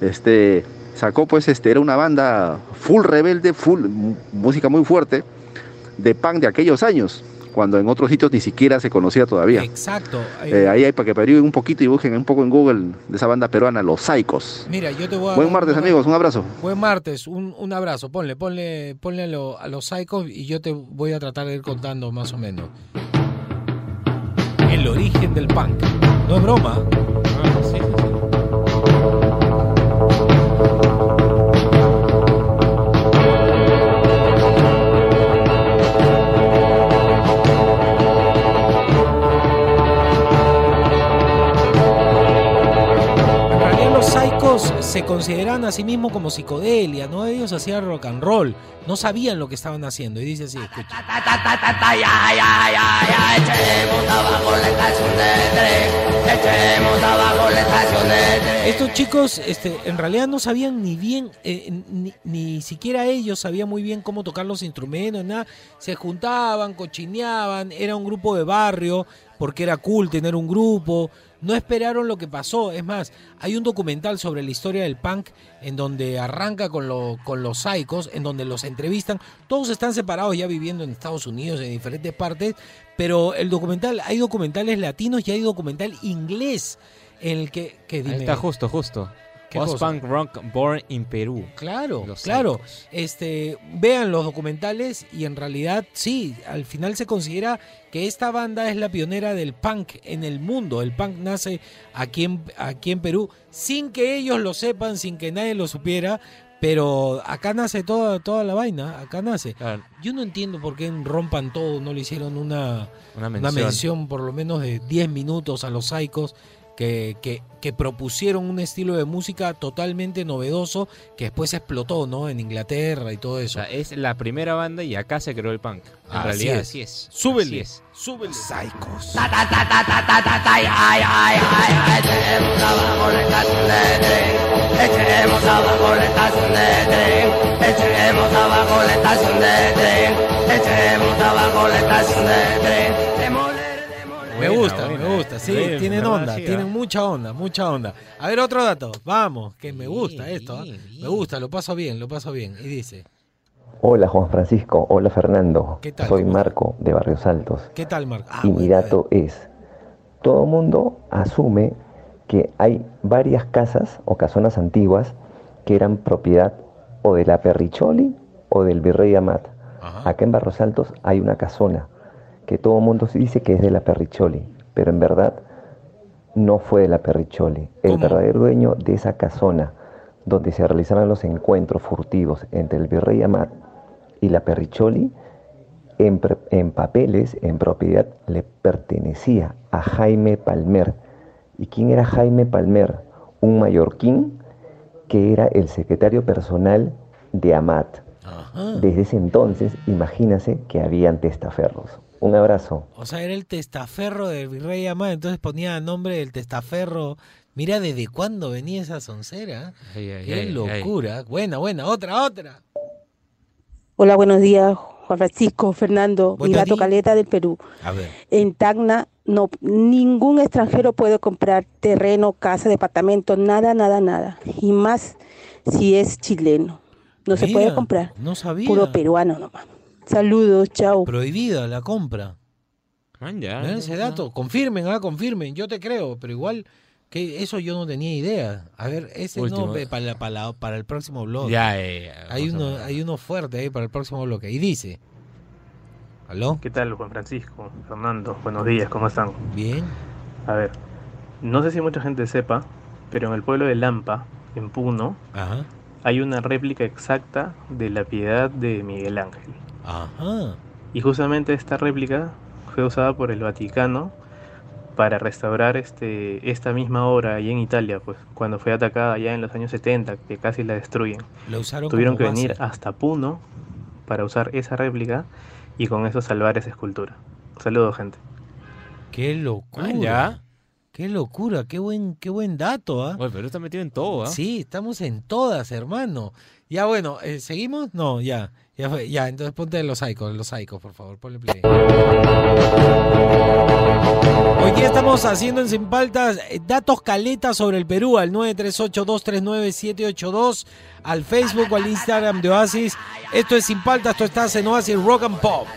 este, sacó pues, este, era una banda full rebelde, full, música muy fuerte, de punk de aquellos años, cuando en otros sitios ni siquiera se conocía todavía. Exacto. Eh, ahí hay para que averigüen un poquito y busquen un poco en Google de esa banda peruana, Los Saicos. Mira, yo te voy a Buen martes amigos, un abrazo. Buen martes, un, un abrazo. Ponle, ponle, ponle a, lo- a los psychos y yo te voy a tratar de ir contando más o menos. El origen del punk. No es broma. Ah, sí. Se consideran a sí mismos como psicodelia, ¿no? Ellos hacían rock and roll, no sabían lo que estaban haciendo. Y dice así, escucha. Estos chicos este, en realidad no sabían ni bien, eh, ni, ni siquiera ellos sabían muy bien cómo tocar los instrumentos, nada. Se juntaban, cochineaban, era un grupo de barrio, porque era cool tener un grupo. No esperaron lo que pasó. Es más, hay un documental sobre la historia del punk en donde arranca con, lo- con los psychos, en donde los entrevistan. Todos están separados ya viviendo en Estados Unidos, en diferentes partes, pero el documental, hay documentales latinos y hay documental inglés en el que... que Ahí está justo, justo. Post-punk rock born in Perú. Claro, Los claro. Psychos. Este, vean los documentales y en realidad sí, al final se considera que esta banda es la pionera del punk en el mundo. El punk nace aquí en, aquí en Perú sin que ellos lo sepan, sin que nadie lo supiera, pero acá nace toda, toda la vaina, acá nace. Claro, Yo no entiendo por qué en Rompan Todo no le hicieron una, una una mención. mención por lo menos de 10 minutos a los Psychos que, que, que propusieron un estilo de música totalmente novedoso que después explotó, ¿no? En Inglaterra y todo O eso. sea, es la primera banda y acá se creó el punk. En Así realidad, es. así es. Súbele, Así es. súbele. Psychos. Echemos abajo la estación de tren, echemos abajo la estación de tren, echemos abajo la estación de tren. Me Buena, gusta, buena. me gusta, sí, Bien, tienen onda, Sí, tienen mucha onda, mucha onda. A ver, otro dato, vamos, que me Bien, gusta esto, ¿ah? me gusta, lo paso bien, lo paso bien. Y dice, Hola Juan Francisco, hola Fernando, ¿Qué tal? soy ¿Cómo Marco de Barrios Altos ¿qué tal, Marco? Ah, y mi dato es, todo mundo asume que hay varias casas o casonas antiguas que eran propiedad o de la Perricholi o del Virrey Amat. Ajá. Acá en Barrios Altos hay una casona que todo el mundo dice que es de la Perricholi, pero en verdad no fue de la Perricholi. El ¿Cómo? verdadero dueño de esa casona donde se realizaban los encuentros furtivos entre el Virrey Amat y la Perricholi, en, papeles, en propiedad, le pertenecía a Jaime Palmer, ¿Y quién era Jaime Palmer? Un mallorquín que era el secretario personal de Amat. Desde ese entonces, imagínase que habían testaferros. Un abrazo. O sea, era el testaferro del virrey Amad, entonces ponía el nombre del testaferro. Mira desde cuándo venía esa soncera. Ay, ay, Qué ay, ay. locura. Buena, buena, otra, otra. Hola, buenos días, Juan Francisco, Fernando, mi gato. Caleta del Perú. A ver. En Tacna, no, ningún extranjero puede comprar terreno, casa, departamento, nada, nada, nada. Y más si es chileno. No se puede comprar. No sabía. Puro peruano nomás. Saludos, chao. Prohibida la compra. Man, ya. Ese dato. Confirmen, ah, confirmen. Yo te creo, pero igual que eso yo no tenía idea. A ver, ese Último. no para, el próximo blog. Ya, ya, ya, Hay uno, hay uno fuerte ahí para el próximo bloque. Y dice. ¿Aló? ¿Qué tal, Juan Francisco? Fernando, buenos días, ¿cómo están? Bien. A ver, no sé si mucha gente sepa, pero en el pueblo de Lampa, en Puno, Ajá. hay una réplica exacta de la piedad de Miguel Ángel. Ajá. Y justamente esta réplica fue usada por el Vaticano para restaurar este, esta misma obra allá en Italia, pues cuando fue atacada allá en los años 70, que casi la destruyen. La usaron Tuvieron como que venir hasta Puno para usar esa réplica y con eso salvar esa escultura. Saludos, gente. Qué locura. Ya. Qué locura, qué buen, qué buen dato, ¿ah? Oye, Perú está metido en todo, ¿ah? Sí, estamos en todas, hermano. Ya bueno, eh, ¿seguimos? No, ya. Ya, fue, ya, entonces ponte los psicos, los psicos, por favor, ponle play. Hoy día estamos haciendo en Sin Paltas eh, datos caletas sobre el Perú al 938-239-782, al Facebook o al Instagram de Oasis. Esto es Sin Paltas, esto estás en Oasis Rock and Pop.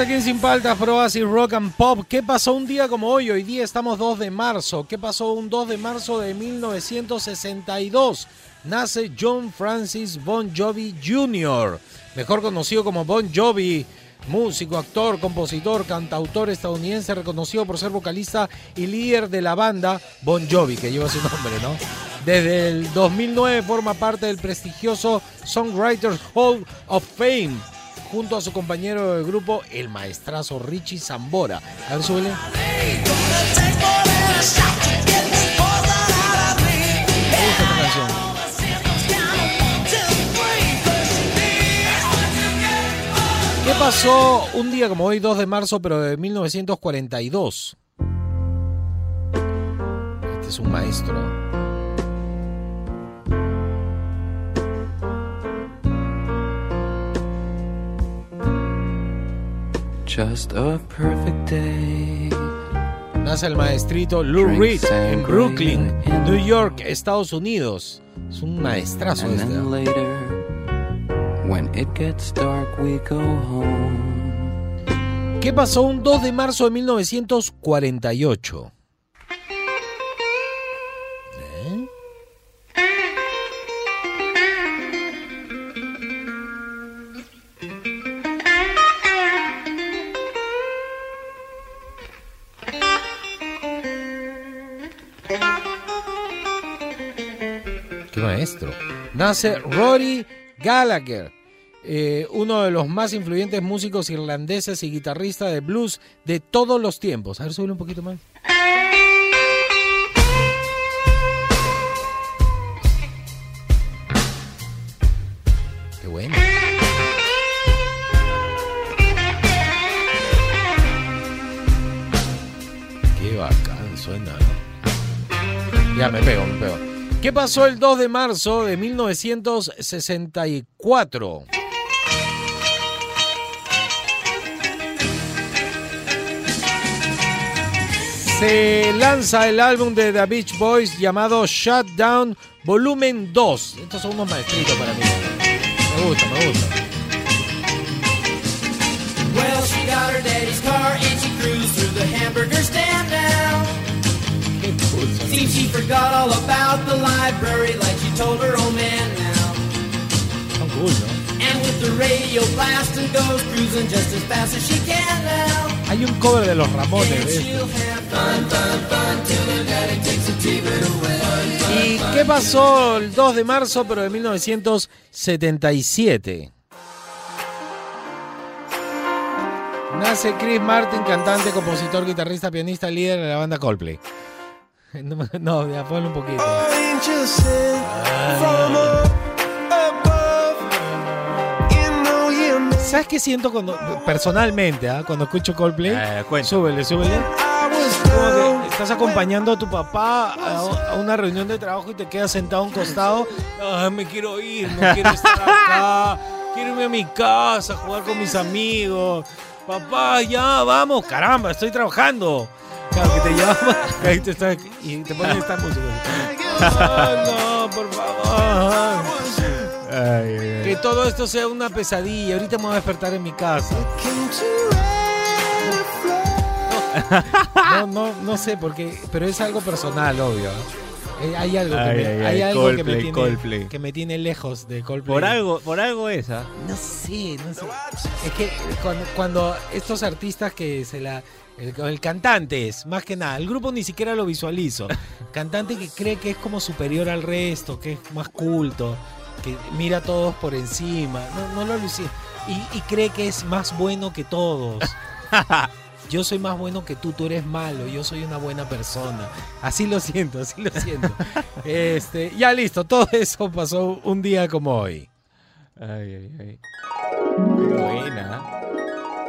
Aquí en Sin Paltas, Pro Oasis Rock and Pop. ¿Qué pasó un día como hoy? Hoy día estamos 2 de marzo. ¿Qué pasó un 2 de marzo de 1962? Nace John Francis Bon Jovi Jr., mejor conocido como Bon Jovi, músico, actor, compositor, cantautor estadounidense, reconocido por ser vocalista y líder de la banda Bon Jovi, que lleva su nombre, ¿no? Desde el 2009 forma parte del prestigioso Songwriters Hall of Fame junto a su compañero de grupo, el maestrazo Richie Zambora. A ver, súbele. ¿Qué pasó un día como hoy, 2 de marzo, pero de 1942? Este es un maestro. Just a perfect day. Nace el maestrito Lou Reed en Brooklyn, New York, Estados Unidos. Es un maestrazo este. then ¿no? later, when it gets dark, we go home. ¿Qué pasó un 2 de marzo de 1948? Nace Rory Gallagher, eh, uno de los más influyentes músicos irlandeses y guitarristas de blues de todos los tiempos. A ver, sube un poquito más. Qué bueno. Qué bacán suena. Ya me pego, me pego. ¿Qué pasó el 2 de marzo de 1964? Se lanza el álbum de The Beach Boys llamado Shutdown Volumen 2. Estos son unos maestritos para mí. Me gusta, me gusta. Well, she got her daddy's car and she cruised through the hamburger stand. Seems she forgot all about the library like she told her old man now. ¿no? And with the radio blasting goes cruising just as fast as she can now. Hay un cover de los Ramones. ¿Y qué pasó el 2 de marzo, pero de 1977? Nace Chris Martin, cantante, compositor, guitarrista, pianista, líder de la banda Coldplay. [laughs] No, ya ponle un poquito. ¿Sabes qué siento cuando, personalmente, ah, cuando escucho Coldplay? súbele, súbele. Como que estás acompañando a tu papá a, a una reunión de trabajo y te quedas sentado a un costado. "Ay, me quiero ir, no quiero [laughs] estar acá. Quiero irme a mi casa, jugar con mis amigos. Papá, ya, vamos. Caramba, estoy trabajando. Claro, que te llama [laughs] ahí te está- y te ponen esta música. [laughs] Ay, no, por favor. Que todo esto sea una pesadilla. Ahorita me voy a despertar en mi casa. [laughs] No, no, no sé por qué, pero es algo personal, obvio. Eh, hay algo, que, Ay, me, ay, hay ay, algo que, me tiene, que me tiene lejos de Coldplay. Por algo, por algo esa. No sé, no sé. Es que cuando, cuando estos artistas que se la. El, el cantante es, más que nada. El grupo ni siquiera lo visualizo. [laughs] Cantante que cree que es como superior al resto, que es más culto, que mira a todos por encima. No, no lo alucina. Y, y cree que es más bueno que todos. [laughs] Yo soy más bueno que tú, tú eres malo, yo soy una buena persona. Así lo siento, así lo siento. [laughs] Este, ya listo, todo eso pasó un día como hoy. Ay, ay, ay. Buena.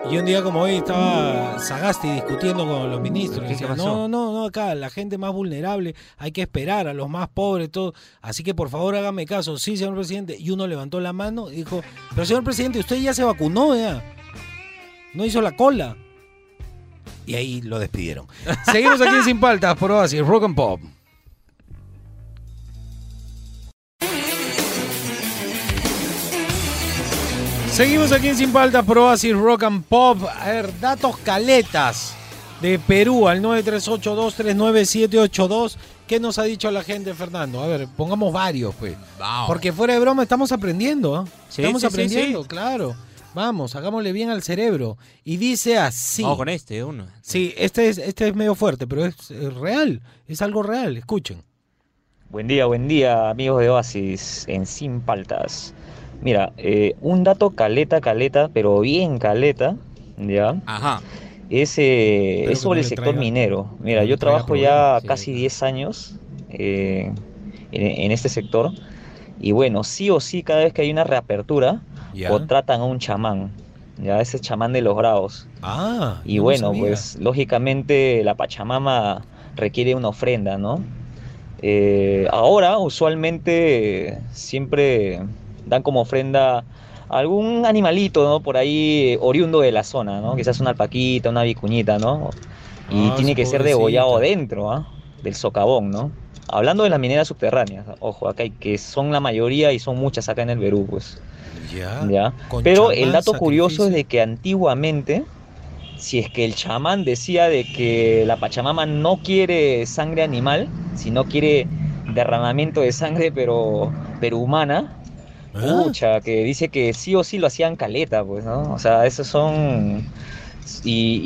Y un día como hoy estaba Sagasti discutiendo con los ministros. ¿Qué- qué Decía, no, no, no, acá la gente más vulnerable hay que esperar a los más pobres, todo. Así que por favor hágame caso. Sí, señor presidente. Y uno levantó la mano y dijo, pero señor presidente, usted ya se vacunó, ya. No hizo la cola. Y ahí lo despidieron. [laughs] Seguimos aquí en Sin Paltas por Oasis, Rock and Pop. Seguimos aquí en Sin Paltas por Oasis, Rock and Pop. A ver, datos caletas de Perú al 938239782. ¿Qué nos ha dicho la gente, Fernando? A ver, pongamos varios, pues. Porque fuera de broma estamos aprendiendo, ¿ah? Sí, estamos sí, sí, aprendiendo, sí. claro. Vamos, hagámosle bien al cerebro. Y dice así. Vamos con este, uno. Sí, este es, este es medio fuerte, pero es, es real. Es algo real. Escuchen. Buen día, buen día, amigos de Oasis en Sin Paltas. Mira, eh, un dato caleta, caleta, pero bien caleta, ¿ya? Ajá. Es, eh, es sobre el sector traiga- minero. Mira, yo trabajo ya sí, casi 10 años eh, en, en este sector. Y bueno, sí o sí, cada vez que hay una reapertura, Ya. contratan a un chamán. Ya, ese chamán de los bravos. Ah, Y no bueno, sabía. pues lógicamente la Pachamama requiere una ofrenda, ¿no? Eh, ahora, usualmente, siempre dan como ofrenda algún animalito, ¿no? Por ahí oriundo de la zona, ¿no? Quizás una alpaquita, una vicuñita, ¿no? Y Ah, tiene que ser degollado dentro, ¿ah? Del socavón, ¿no? Hablando de las mineras subterráneas, ojo, acá hay que son la mayoría y son muchas acá en el Perú, pues. Ya. ¿ya? Pero el dato curioso es de que antiguamente, si es que el chamán decía de que la Pachamama no quiere sangre animal, sino quiere derramamiento de sangre, pero, pero humana, Ah. pucha, que dice que sí o sí lo hacían caleta, pues, ¿no? O sea, esos son... Y,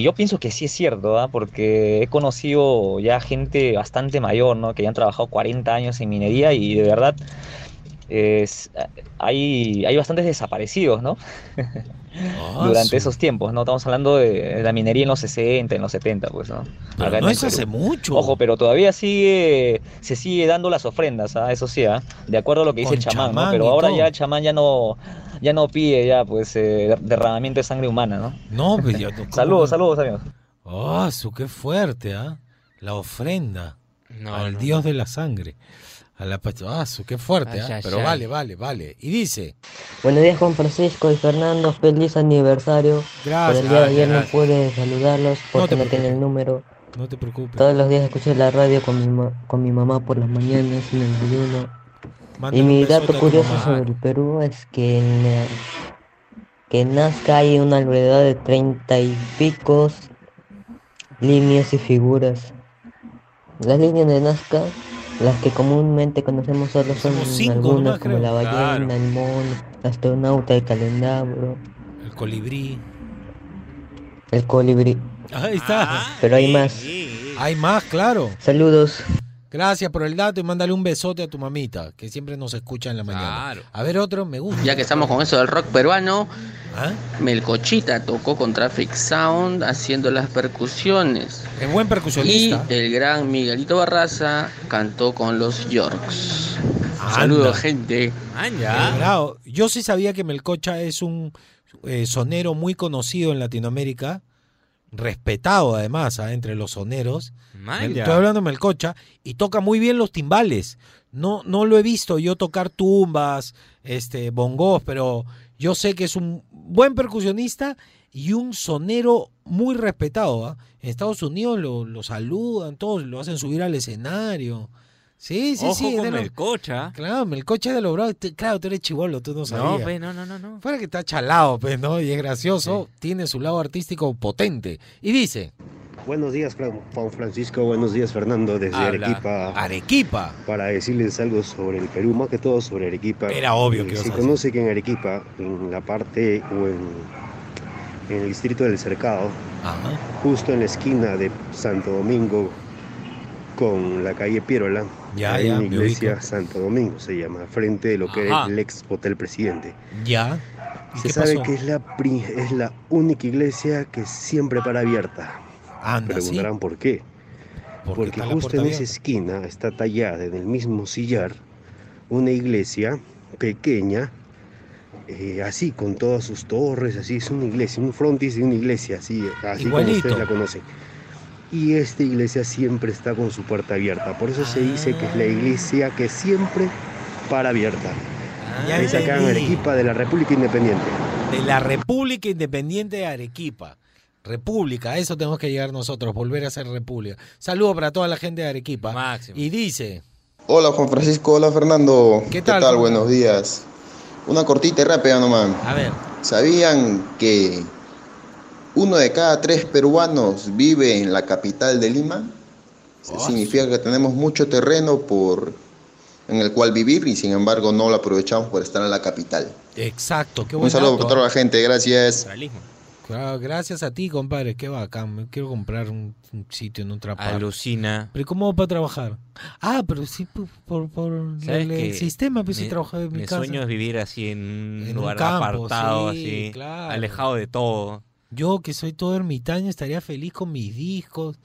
y yo pienso que sí es cierto, ¿ah? porque he conocido ya gente bastante mayor, ¿no? Que ya han trabajado 40 años en minería y de verdad es- hay, hay bastantes desaparecidos, ¿no? [laughs] Ah, Durante esos tiempos, ¿no? Estamos hablando de la minería en los 60, en los 70, pues, ¿no? Pero no es hace mucho. Ojo, pero todavía sigue, se sigue dando las ofrendas, ¿ah? Eso sí, ¿ah? De acuerdo a lo que dice Con el chamán, chamán ¿no? Pero ahora todo. ya el chamán ya no, ya no pide ya, pues, eh, derramamiento de sangre humana, ¿no? No, pues yo. ¿cómo Saludos, saludos, amigos. Ah, su qué fuerte, ¿ah? La ofrenda No, al no. dios de la sangre. A la Ah, qué fuerte, Ay, ¿ah? ay, Pero ay. vale, vale, vale. Y dice. Buenos días Juan Francisco y Fernando, feliz aniversario. Gracias. Por el día de ayer no pude saludarlos No porque te no tiene el número. No te preocupes. Todos los días escuché la radio con mi, ma- con mi mamá por las mañanas en el desayuno. Mándale Y mi dato curioso sobre el Perú es que en, eh, que en Nazca hay una alrededor de treinta y picos líneas y figuras. Las líneas de Nazca, las que comúnmente conocemos solo son cinco algunas nomás, como creo. la ballena, Claro. el mono, astronauta, el calendario, El colibrí. el colibrí. Ahí está. Pero hay más. Hay más, claro. Saludos. Gracias por el dato y mándale un besote a tu mamita, que siempre nos escucha en la mañana. A ver otro, me gusta. Ya que estamos con eso del rock peruano, ¿Ah? Melcochita tocó con Traffic Sound haciendo las percusiones. Es buen percusionista. Y el gran Miguelito Barraza cantó con los Yorks. Saludos, gente. Yo sí sabía que Melcocha es un eh, sonero muy conocido en Latinoamérica, respetado además ah, entre los soneros. Man, Mel- ya. Estoy hablando de Melcocha y toca muy bien los timbales. No, no lo he visto yo tocar tumbas, este, bongos, pero yo sé que es un buen percusionista y un sonero muy respetado. ¿ah? En Estados Unidos lo, lo saludan, todos lo hacen subir al escenario. Sí, sí, Ojo sí. con de lo- Melcocha. Claro, Melcocha de los bravos. Claro, tú eres chivolo, tú no sabías. No, pe, no, no, no, no. Fuera que está chalado, pues, ¿no? Y es gracioso, tiene su lado artístico potente. Y dice, Buenos días, Juan Francisco. Buenos días, Fernando, desde Habla. Arequipa. Arequipa. Para decirles algo sobre el Perú, más que todo sobre Arequipa. Era obvio Eh, que ibas Se conoce que en Arequipa, en la parte o en, en el distrito del Cercado, justo en la esquina de Santo Domingo con la calle Piérola, Ya, hay ya, iglesia. Santo Domingo, se llama, frente de lo que Ajá. es el ex Hotel Presidente. ¿ya? ¿Y Se sabe pasó? que es la, pri- es la única iglesia que siempre para abierta. Anda, ¿sí? Preguntarán por qué. Porque justo en esa esquina está tallada en el mismo sillar una iglesia pequeña, eh, así con todas sus torres, así es una iglesia, un frontis de una iglesia, así, así como ustedes la conocen. Y esta iglesia siempre está con su puerta abierta, por eso se dice que es la iglesia que siempre para abierta. Ya es acá en. Arequipa de la República Independiente. De la República Independiente de Arequipa. República, a eso tenemos que llegar nosotros, volver a ser república. Saludo para toda la gente de Arequipa. Y dice, Hola Juan Francisco, hola Fernando. ¿Qué tal, Juan? Buenos días. Una cortita y rápida nomás. a ver, ¿Sabían que uno de cada tres peruanos vive en la capital de Lima? Eso Significa que tenemos mucho terreno por en el cual vivir y sin embargo no lo aprovechamos por estar en la capital. exacto, qué buen Un saludo dato, para toda la gente, gracias. Claro, gracias a ti, compadre, qué bacán. Me quiero comprar un, un sitio en otra parte. Alucina. ¿Pero cómo para trabajar? Ah, pero sí por, por, por ¿Sabes el, sistema, pues mi- trabajo en mi, mi casa. sueño es vivir así en un En un lugar apartado, sí, así, claro. alejado de todo. Yo que soy todo ermitaño estaría feliz con mis discos.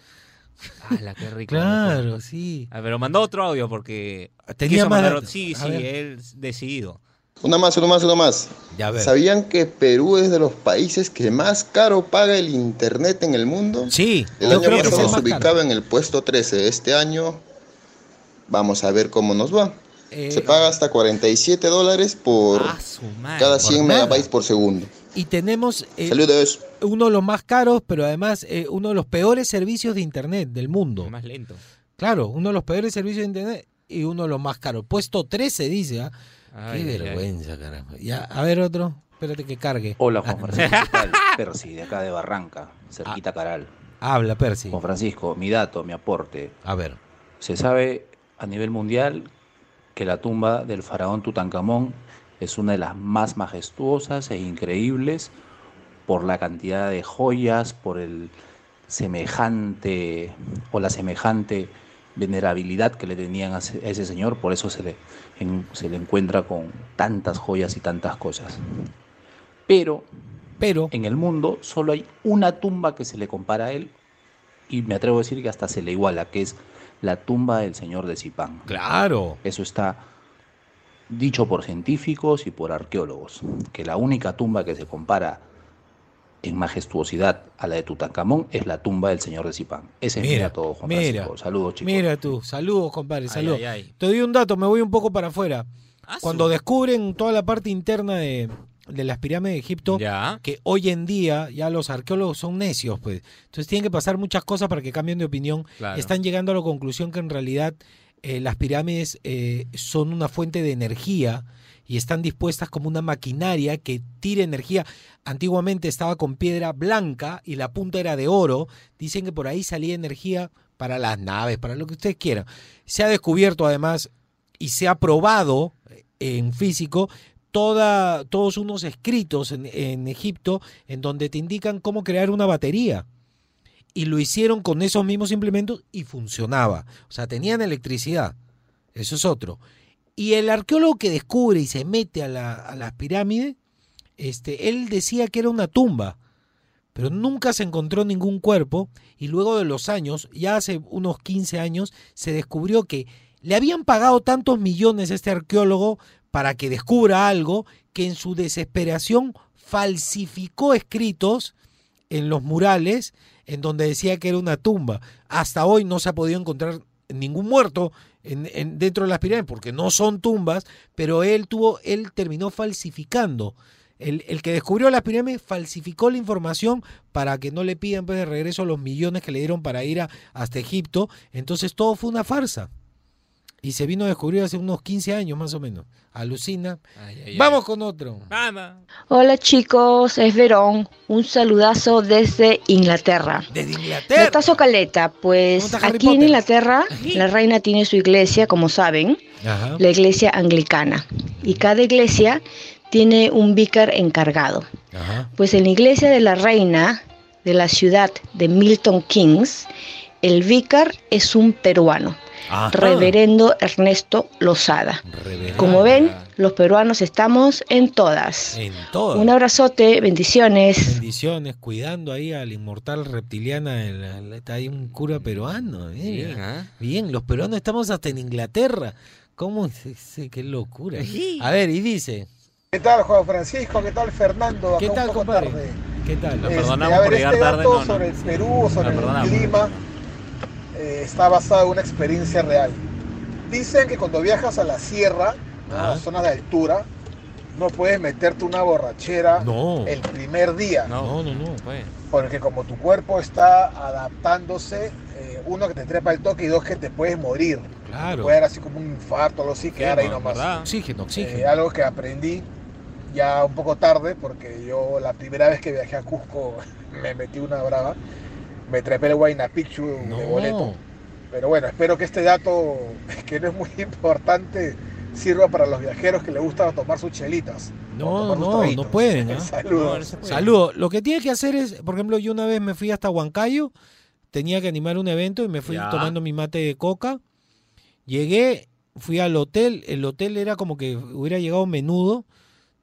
¡Hala, qué rico! [laughs] Claro, sí. Ah, pero mandó otro audio porque Tenía quiso más mandar Sí, A sí, ver. él decidido. Una más, una más, una más. Ya ver. ¿Sabían que Perú es de los países que más caro paga el internet en el mundo? Sí, El yo año creo que pasado el se ubicaba en el puesto 13. Este año vamos a ver cómo nos va. Eh, se paga hasta 47 dólares por madre, cada por 100 nada. megabytes por segundo. Y tenemos eh, Saludos. uno de los más caros, pero además eh, uno de los peores servicios de Internet del mundo. Más lento. Claro, uno de los peores servicios de Internet y uno de los más caros. Puesto 13 dice, ¿ah? Ay, Qué ay, vergüenza, caramba. Ya, a ver otro. Espérate que cargue. Hola Juan Francisco, ¿qué [laughs] tal? Percy, de acá de Barranca, cerquita Caral. Habla, Percy. Juan Francisco, mi dato, mi aporte. A ver. Se sabe a nivel mundial que la tumba del faraón Tutankamón es una de las más majestuosas e increíbles por la cantidad de joyas, por el semejante o la semejante venerabilidad que le tenían a ese, señor, por eso se le, en- se le encuentra con tantas joyas y tantas cosas. Pero, pero en el mundo solo hay una tumba que se le compara a él y me atrevo a decir que hasta se le iguala, que es la tumba del señor de Zipán. Claro. Eso está dicho por científicos y por arqueólogos, que la única tumba que se compara en majestuosidad a la de Tutankamón es la tumba del señor de Zipán. Ese es mi Mira, dato, Juan mira, Francisco. Saludos, chicos. Mira tú, saludos, compadre, saludos. ay, ay. Te doy un dato, me voy un poco para afuera. Cuando descubren toda la parte interna de, de las pirámides de Egipto, que hoy en día ya los arqueólogos son necios, pues. Entonces tienen que pasar muchas cosas para que cambien de opinión. Claro. Están llegando a la conclusión que en realidad eh, las pirámides eh, son una fuente de energía y están dispuestas como una maquinaria que tire energía. Antiguamente estaba con piedra blanca y la punta era de oro. Dicen que por ahí salía energía para las naves, para lo que ustedes quieran. Se ha descubierto además y se ha probado en físico toda, todos unos escritos en Egipto en donde te indican cómo crear una batería. Y lo hicieron con esos mismos implementos y funcionaba. O sea, tenían electricidad. Eso es otro. Y el arqueólogo que descubre y se mete a, la- a las pirámides, este, él decía que era una tumba, pero nunca se encontró ningún cuerpo. Y luego de los años, ya hace unos 15 años, se descubrió que le habían pagado tantos millones a este arqueólogo para que descubra algo que en su desesperación falsificó escritos en los murales en donde decía que era una tumba. Hasta hoy no se ha podido encontrar ningún muerto en- en- dentro de las pirámides porque no son tumbas, pero él tuvo, él terminó falsificando. El, el que descubrió las pirámides falsificó la información para que no le pidan pues, de regreso los millones que le dieron para ir a- hasta Egipto. Entonces todo fue una farsa. Y se vino a descubrir hace unos 15 años más o menos. Alucina. Vamos con otro. Hola chicos, es Verón. Un saludazo desde Inglaterra. Desde Inglaterra. Notazo Caleta, pues ¿Cómo está Harry aquí en? Inglaterra la reina tiene su iglesia, como saben, Ajá. la iglesia anglicana. Y cada iglesia tiene un vicar encargado. Ajá. Pues en la iglesia de la reina de la ciudad de Milton Keynes, el vicar es un peruano, Ajá. reverendo Ernesto Lozada. Como ven, los peruanos estamos en todas. En todas. Un abrazote, bendiciones. Bendiciones, cuidando ahí al inmortal reptiliana. el- el- está ahí un cura peruano. eh. Bien, ¿ah? Bien, los peruanos estamos hasta en Inglaterra. ¿Cómo? Qué locura. A ver, y dice. ¿Qué tal, Juan Francisco? ¿Qué tal, Fernando? ¿Qué Acá tal, compadre? tarde. ¿Qué tal? Este, a ver, este dato sobre el Perú, sobre el perdonamos. clima, eh, está basado en una experiencia real. Dicen que cuando viajas a la sierra, ¿no? a las zonas de altura, no puedes meterte una borrachera No. el primer día. No, no, no. pues. Porque como tu cuerpo está adaptándose, eh, uno que te trepa el toque y dos que te puedes morir. Claro. Puede dar así como un infarto o algo así, quedar ahí nomás. Oxígeno, oxígeno. Eh, algo que aprendí ya un poco tarde, porque yo la primera vez que viajé a Cusco [laughs] me metí una brava. Me trepé el Huayna Picchu de boleto. Pero bueno, espero que este dato, [laughs] que no es muy importante, sirva para los viajeros que les gusta tomar sus chelitas. No, no, no pueden. ¿ah? [laughs] Saludos. Saludos. Lo que tiene que hacer es, por ejemplo, yo una vez me fui hasta Huancayo, tenía que animar un evento y me fui Ya. tomando mi mate de coca. Llegué, fui al hotel, el hotel era como que hubiera llegado menudo,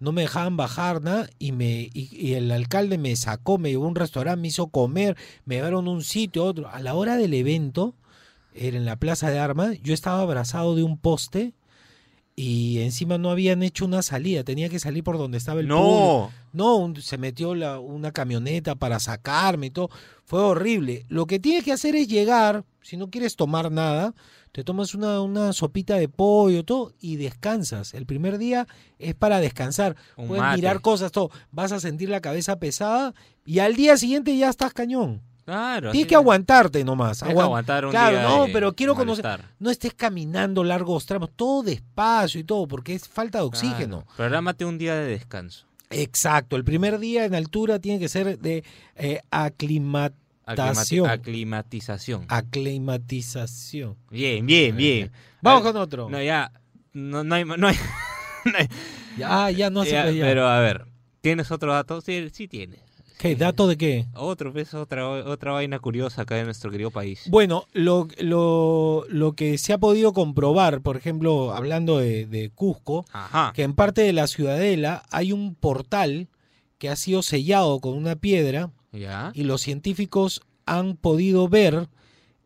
no me dejaban bajar nada y me y, y el alcalde me sacó, me llevó a un restaurante, me hizo comer, me llevaron a un sitio, a otro. A la hora del evento, era en la Plaza de Armas, yo estaba abrazado de un poste y encima no habían hecho una salida, tenía que salir por donde estaba el No. público. No, un- se metió la- una camioneta para sacarme y todo. Fue horrible. Lo que tienes que hacer es llegar, si no quieres tomar nada, te tomas una, una sopita de pollo, todo, y descansas. El primer día es para descansar. Un Puedes mate. mirar cosas, todo. Vas a sentir la cabeza pesada y al día siguiente ya estás cañón. Claro. Tienes que es. aguantarte nomás. Tienes que aguantar un claro, día no, pero quiero conocer. No estés caminando largos tramos, todo despacio y todo, porque es falta de oxígeno. Claro. Prográmate un día de descanso. Exacto, el primer día en altura tiene que ser de eh. Aclimati- aclimatización. Aclimatización. Bien, bien, bien. Vamos A- con otro. No, ya. No, no hay. No hay [laughs] Ya, ya no Ya, puede ya. Pero a ver, ¿tienes otro dato? Sí, sí tienes. ¿Qué? ¿Dato de qué? Otro, pues, otra, otra vaina curiosa acá en nuestro querido país. Bueno, lo, lo, lo que se ha podido comprobar, por ejemplo, hablando de, de Cusco, Ajá. que en parte de la ciudadela hay un portal que ha sido sellado con una piedra Ya. y los científicos han podido ver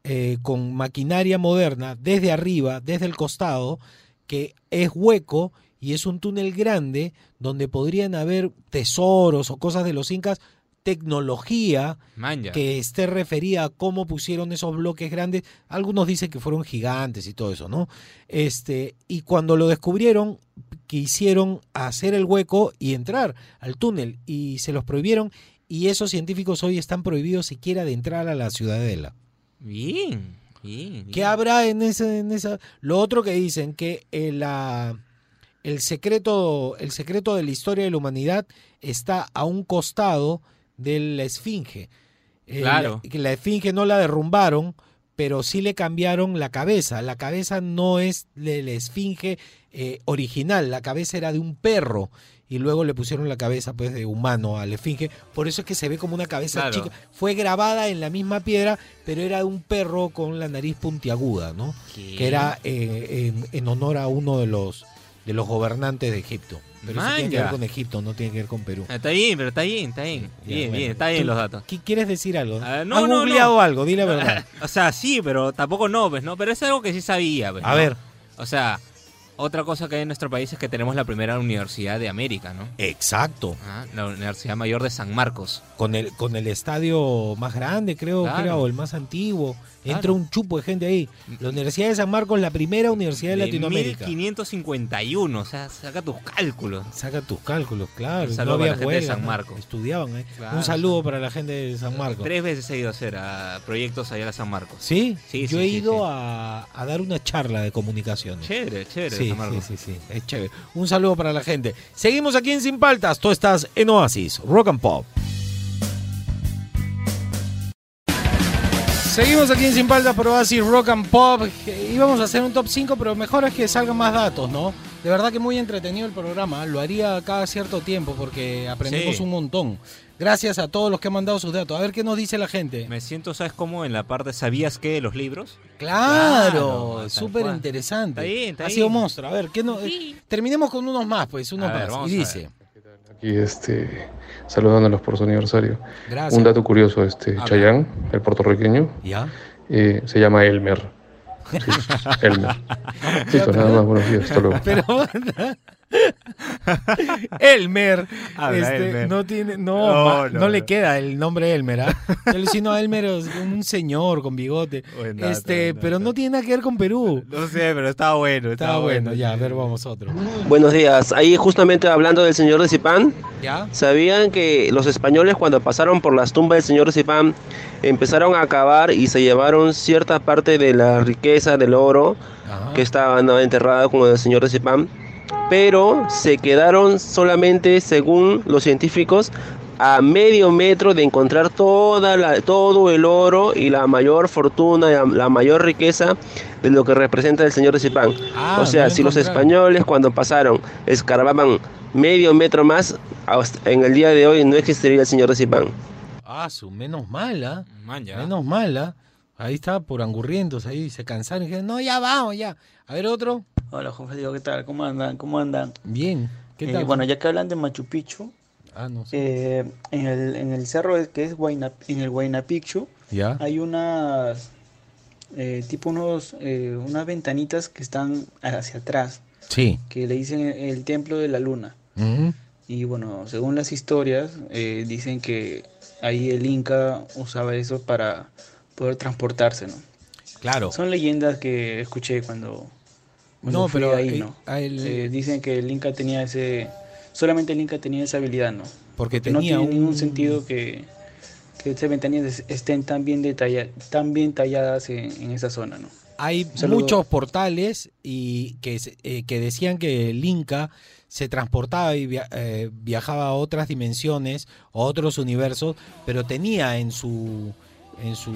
eh, con maquinaria moderna desde arriba, desde el costado, que es hueco y es un túnel grande donde podrían haber tesoros o cosas de los incas, tecnología Manja. que esté referida a cómo pusieron esos bloques grandes. Algunos dicen que fueron gigantes y todo eso, ¿no? Este, y cuando lo descubrieron, quisieron hacer el hueco y entrar al túnel y se los prohibieron y esos científicos hoy están prohibidos siquiera de entrar a la ciudadela. Bien, bien. bien. ¿Qué habrá en esa, en esa? Lo otro que dicen que eh, la- el secreto, el secreto de la historia de la humanidad está a un costado de la esfinge. Eh, Claro. la- que la esfinge no la derrumbaron pero sí le cambiaron la cabeza. La cabeza no es de la esfinge eh, original, la cabeza era de un perro y luego le pusieron la cabeza pues de humano a la esfinge. Por eso es que se ve como una cabeza Claro. chica. Fue grabada en la misma piedra, pero era de un perro con la nariz puntiaguda, ¿no? ¿Qué? Que era eh, en, en honor a uno de los de los gobernantes de Egipto. Pero eso tiene que ver con Egipto, no tiene que ver con Perú. Ah, Está bien, pero está bien, está bien. Ya, bien, bueno. bien, está bien ¿Tú los datos. ¿Qué quieres decir algo? Ah, ¿Has googleado algo? Di la verdad. [laughs] o sea, sí, pero tampoco no, pues, ¿no? Pero es algo que sí sabía, pues, A ¿no? ver. O sea, otra cosa que hay en nuestro país es que tenemos la primera universidad de América, ¿no? Exacto. Ah, la Universidad Mayor de San Marcos. Con el, con el estadio más grande, creo, Claro. o el más antiguo. Entra Claro. un chupo de gente ahí. La Universidad de San Marcos, la primera universidad de, De Latinoamérica. 1551, o sea, saca tus cálculos. Saca tus cálculos, claro. Un no había para la gente de San ¿no? Marcos. Estudiaban, ¿eh? Claro. Un saludo para la gente de San Marcos. Tres veces he ido a hacer a proyectos allá a San Marcos. ¿Sí? Sí, Yo sí, he ido sí. A, a dar una charla de comunicaciones. Chévere, chévere, Sí, San Marcos. sí, sí, sí, es chévere. Un saludo para la gente. Seguimos aquí en Sin Paltas. Tú estás en Oasis, Rock and Pop. Seguimos aquí en Sin Paltas por Oasis, Rock and Pop. Íbamos a hacer un top 5, pero mejor es que salgan más datos, ¿no? De verdad que muy entretenido el programa. Lo haría cada cierto tiempo porque aprendemos Sí. un montón. Gracias a todos los que han mandado sus datos. A ver qué nos dice la gente. Me siento, ¿sabes cómo? En la parte ¿sabías qué? de los libros. Claro, tal súper interesante. Está bien, está ha bien. sido monstruo. A ver, ¿qué no, terminemos con unos más, pues, unos A ver, más. vamos y a dice, Aquí este, saludándolos por su aniversario. Gracias. Un dato curioso, este. Chayán, el puertorriqueño, ¿Ya? eh, se llama Elmer. Sí, [laughs] Elmer. Listo, nada más, buenos días, hasta luego. Pero [laughs] Elmer, Habla, este, Elmer. no tiene, no, No, ma- no, no le no. queda el nombre Elmer, ¿ah? [laughs] Yo le decía, no, Elmer es un señor con bigote. Buen dato, este, pero no tiene nada que ver con Perú. No sé, pero estaba bueno. Está bueno, ya, a ver, vamos a otro. Buenos días. Ahí justamente hablando del señor de Zipán, ¿Ya? ¿sabían que los españoles cuando pasaron por las tumbas del señor de Zipán empezaron a cavar y se llevaron cierta parte de la riqueza del oro que estaba ¿no? enterrado con el señor de Zipán? Pero se quedaron solamente, según los científicos, a medio metro de encontrar toda la, todo el oro y la mayor fortuna, la, la mayor riqueza de lo que representa el señor de Zipán. Ah, o sea, si los españoles cuando pasaron escarbaban medio metro más, en el día de hoy no existiría el señor de Zipán. Ah, su menos mala. Ya. Menos mala. Ahí está, por angurrientos, ahí se cansaron y dijeron, no, ya vamos, ya. A ver, otro. Hola, Juan Federico, ¿qué tal? ¿Cómo andan? ¿Cómo andan? Bien. ¿Qué Eh, tal? bueno, ya que hablan de Machu Picchu, Ah, no sé. eh, en, el, en el cerro que es Huayna, en el Huayna Picchu, ¿Ya? hay unas, eh, tipo unos, eh, unas ventanitas que están hacia atrás, Sí. que le dicen el templo de la luna. Ujú. Y bueno, según las historias, eh, dicen que ahí el Inca usaba eso para poder transportarse, ¿no? Claro. Son leyendas que escuché cuando No, pero, ahí, eh, ¿no? Eh, dicen que el Inca tenía ese, solamente el Inca tenía esa habilidad, ¿no? Porque no tenía tiene ningún un- sentido que, que esas ventanillas estén tan bien detalla- tan bien talladas en, en esa zona, ¿no? Hay muchos portales y que, eh, que decían que el Inca se transportaba y via- eh, viajaba a otras dimensiones, a otros universos, pero tenía en su en su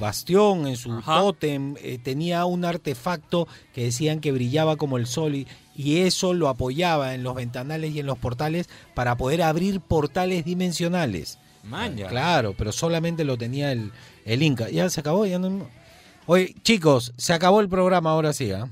bastión, en su tótem, eh, tenía un artefacto que decían que brillaba como el sol y, y eso lo apoyaba en los ventanales y en los portales para poder abrir portales dimensionales. Man, ya. Claro, pero solamente lo tenía el, el Inca. Ya se acabó, ya no. Oye, chicos, se acabó el programa ahora sí, ¿ah?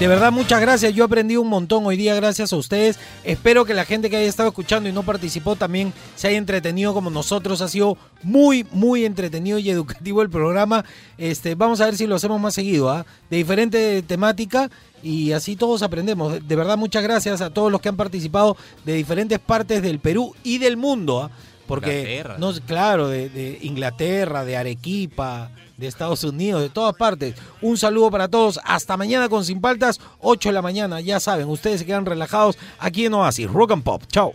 De verdad, muchas gracias. Yo aprendí un montón hoy día gracias a ustedes. Espero que la gente que haya estado escuchando y no participó también se haya entretenido como nosotros. Ha sido muy, muy entretenido y educativo el programa. Este, vamos a ver si lo hacemos más seguido, ¿ah? De diferente temática y así todos aprendemos. De, verdad, muchas gracias a todos los que han participado de diferentes partes del Perú y del mundo, ¿ah? Porque, Inglaterra. no, claro, de, de Inglaterra, de Arequipa, de Estados Unidos, de todas partes. Un saludo para todos. Hasta mañana con Sin Paltas, 8 de la mañana. Ya saben, ustedes se quedan relajados aquí en Oasis. Rock and Pop. Chao.